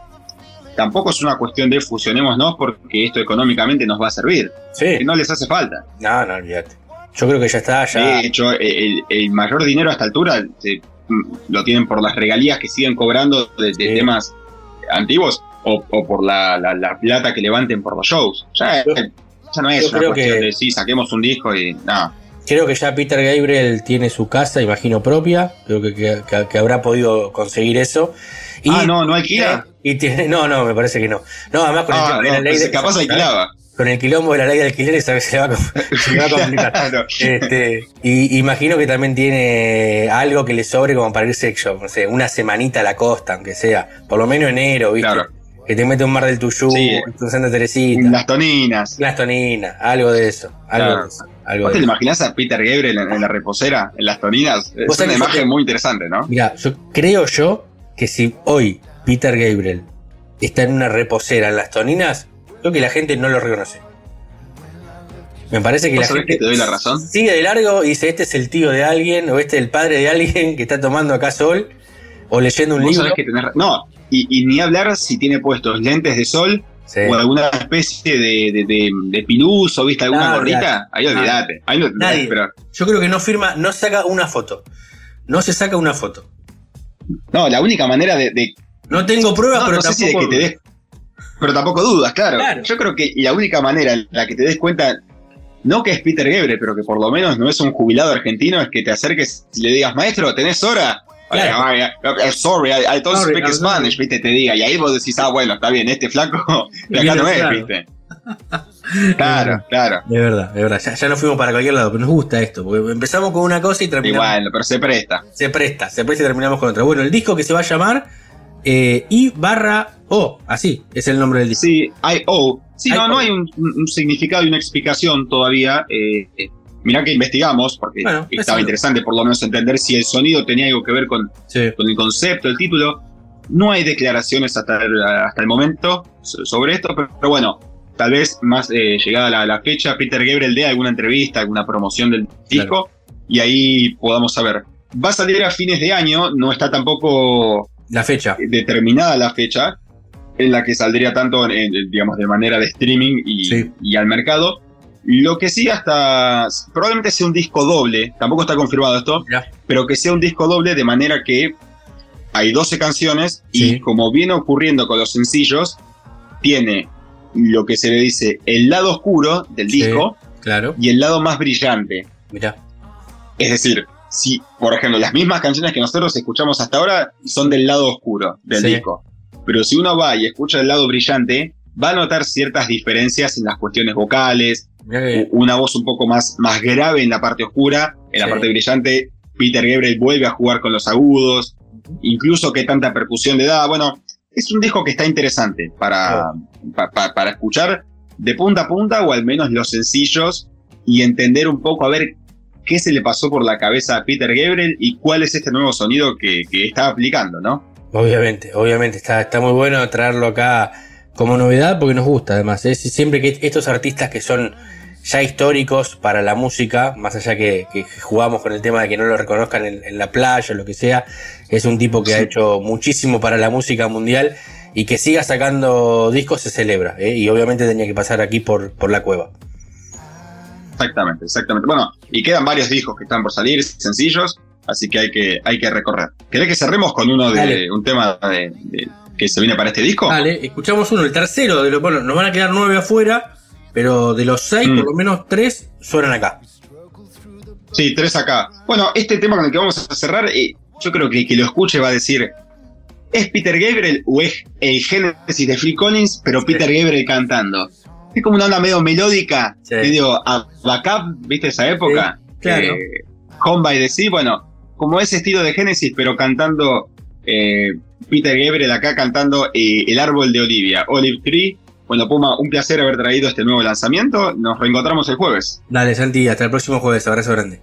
Tampoco es una cuestión de fusionémonos porque esto económicamente nos va a servir. Sí. Que no les hace falta. No, no, olvídate. Yo creo que ya está, ya. De hecho, el, el mayor dinero a esta altura se- mm, lo tienen por las regalías que siguen cobrando de, de Sí. temas antiguos o, o por la, la- la plata que levanten por los shows. Ya, Yo- ya no es una creo cuestión que- de sí, saquemos un disco y no. Creo que ya Peter Gabriel tiene su casa, imagino, propia. Creo que- que habrá podido conseguir eso. Y, ah, no, no alquila. y tiene, no, no, me parece que no. No, además con el, Ah, no, la ley de- capaz alquilaba. Con el quilombo de la ley de alquileres, ¿sabes? Se le va a, se va a <laughs> complicar. Claro. Este, y imagino que también tiene algo que le sobre como para irse, yo, no sé, una semanita a la costa, aunque sea, por lo menos enero, ¿viste? Claro. Que te mete un mar del Tuyú, Sí. un Santa Teresita, Las toninas. las toninas, algo de eso, algo Claro. de eso. Algo ¿Vos de te imaginás a Peter Gabriel en, en la reposera, en las toninas? Es una imagen te- muy interesante, ¿no? Mira, yo creo yo que si hoy Peter Gabriel está en una reposera en las toninas, creo que la gente no lo reconoce. Me parece que ¿Vos la gente que te doy la razón? sigue de largo y dice, este es el tío de alguien o este es el padre de alguien que está tomando acá sol o leyendo un libro. que tenés No, y, y ni hablar si tiene puestos lentes de sol Sí. o alguna especie de, de, de, de piluso, ¿viste? ¿Alguna gorrita? Ahí olvídate. Ahí no Nadie. Yo creo que no firma, no saca una foto. No se saca una foto. No, la única manera de. de- No tengo pruebas, no, pero no sé si de tampoco. que te des. Pero tampoco dudas, claro. Claro. Yo creo que la única manera en la que te des cuenta, no que es Peter Gebre, pero que por lo menos no es un jubilado argentino, es que te acerques y le digas, maestro, ¿tenés hora? Claro. Sorry, I, I don't Sorry, speak Spanish, viste, te diga. Y ahí vos decís, ah, bueno, está bien, este flaco <laughs> de acá no es, Claro. viste. Claro, claro. De verdad, de verdad. Ya, ya no fuimos para cualquier lado, pero nos gusta esto. Porque empezamos con una cosa y terminamos. bueno, pero se presta. Se presta, se presta y terminamos con otra. Bueno, el disco que se va a llamar eh, I barra O, así es el nombre del disco. Sí, I.O. Sí, no, no hay un, significado y una explicación todavía. Eh, eh, mirá que investigamos, porque Bueno, estaba interesante por lo menos entender si el sonido tenía algo que ver con, Sí. con el concepto, el título. No hay declaraciones hasta el, hasta el momento so- sobre esto, pero, pero bueno, tal vez más eh, llegada la, la fecha, Peter Gabriel dé alguna entrevista, alguna promoción del disco, y ahí podamos saber. Va a salir a fines de año, no está tampoco La fecha. determinada la fecha en la que saldría tanto, en- en, digamos, de manera de streaming y, Sí. y al mercado. Lo que sí hasta probablemente sea un disco doble, tampoco está confirmado esto, pero que sea un disco doble de manera que hay 12 canciones Sí. y como viene ocurriendo con los sencillos, tiene lo que se le dice el lado oscuro del Sí. disco Claro. y el lado más brillante. Mirá. Es decir, si, por ejemplo, las mismas canciones que nosotros escuchamos hasta ahora son del lado oscuro del Sí. disco. Pero si uno va y escucha el lado brillante, va a notar ciertas diferencias en las cuestiones vocales, una voz un poco más, más grave en la parte oscura, en la parte brillante, Peter Gabriel vuelve a jugar con los agudos, incluso qué tanta percusión le da. Bueno, es un disco que está interesante para, pa- pa- para escuchar de punta a punta o al menos los sencillos y entender un poco a ver qué se le pasó por la cabeza a Peter Gabriel y cuál es este nuevo sonido que, que está aplicando, ¿no? Obviamente, obviamente. Está, está muy bueno traerlo acá como novedad porque nos gusta además. Es siempre que estos artistas que son ya históricos para la música, más allá que, que jugamos con el tema de que no lo reconozcan en, en la playa o lo que sea, es un tipo que ha hecho muchísimo para la música mundial y que siga sacando discos se celebra. ¿eh? Y obviamente tenía que pasar aquí por, por la cueva. Exactamente, exactamente. Bueno, y quedan varios discos que están por salir, sencillos, así que hay que, hay que recorrer. ¿Querés que cerremos con uno de Dale. un tema de- de- que se viene para este disco? Vale, escuchamos uno, el tercero, de los, bueno, nos van a quedar nueve afuera, pero de los seis, Mm. por lo menos tres suenan acá. Sí, tres acá. Bueno, este tema con el que vamos a cerrar, eh, yo creo que el que lo escuche va a decir, ¿es Peter Gabriel o es el Génesis de Phil Collins, pero Peter Gabriel cantando? Es como una onda medio melódica, medio a backup, ¿viste esa época? Sí, claro. Eh, Home by the Sea, bueno, como ese estilo de Génesis, pero cantando eh, Peter Gabriel acá cantando eh, El Árbol de Olivia, Olive Tree. Bueno, Puma, un placer haber traído este nuevo lanzamiento. Nos reencontramos el jueves. Dale, Santi, hasta el próximo jueves. Abrazo grande.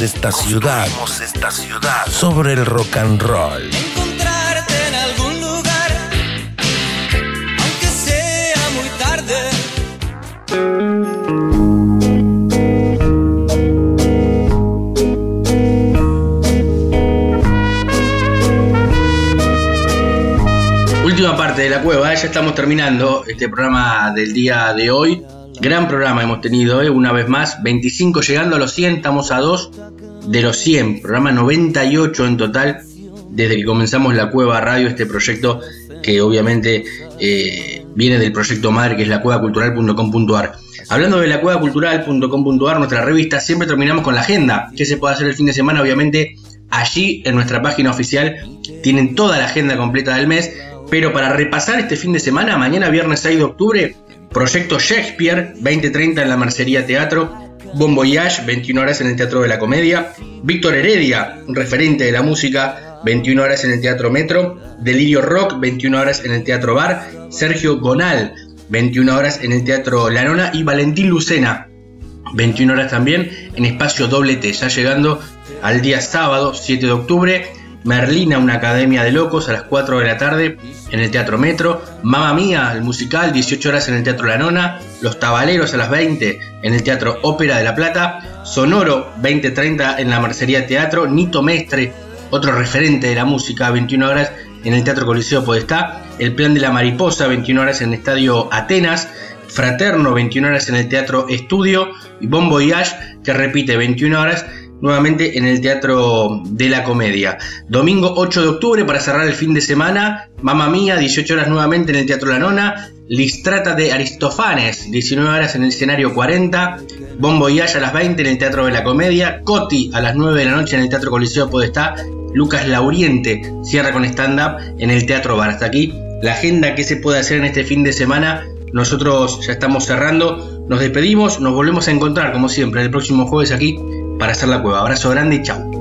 Construimos esta ciudad, esta ciudad sobre el rock and roll. encontrarte en algún lugar, aunque sea muy tarde. Última parte de la cueva, ya estamos terminando este programa del día de hoy. Gran programa hemos tenido, ¿eh? una vez más, 25 llegando a los 100, estamos a 2 de los 100, programa 98 en total desde que comenzamos la Cueva Radio, este proyecto que obviamente eh, viene del proyecto madre que es la cuevacultural.com.ar. Hablando de la cuevacultural.com.ar, nuestra revista, siempre terminamos con la agenda. ¿Qué se puede hacer el fin de semana? Obviamente allí en nuestra página oficial tienen toda la agenda completa del mes, pero para repasar este fin de semana, mañana viernes 6 de octubre, Proyecto Shakespeare, 2030 en la Mercería Teatro, Bon Voyage, 21 horas en el Teatro de la Comedia, Víctor Heredia, referente de la música, 21 horas en el Teatro Metro, Delirio Rock, 21 horas en el Teatro Bar, Sergio Gonal, 21 horas en el Teatro La Nona. Y Valentín Lucena, 21 horas también en Espacio Doble T, ya llegando al día sábado, 7 de octubre, Merlina, una academia de locos a las 4 de la tarde en el Teatro Metro, Mamma Mía, el musical, 18 horas en el Teatro La Nona, Los Tabaleros a las 20 en el Teatro Ópera de La Plata, Sonoro, 20.30 en la Mercería Teatro, Nito Mestre, otro referente de la música, 21 horas en el Teatro Coliseo Podestá, El Plan de la Mariposa, 21 horas en el Estadio Atenas, Fraterno, 21 horas en el Teatro Estudio, y Bon que repite 21 horas nuevamente en el Teatro de la Comedia. Domingo 8 de octubre para cerrar el fin de semana, Mamma Mía, 18 horas nuevamente en el Teatro La Nona, Listrata de Aristofanes, 19 horas en el escenario 40, Bon Voyage a las 20 en el Teatro de la Comedia, Coti a las 9 de la noche en el Teatro Coliseo Podestá, Lucas Lauriente cierra con stand-up en el Teatro Bar. Hasta aquí la agenda que se puede hacer en este fin de semana. Nosotros ya estamos cerrando, nos despedimos, nos volvemos a encontrar como siempre el próximo jueves aquí para hacer la cueva. Abrazo grande y chao.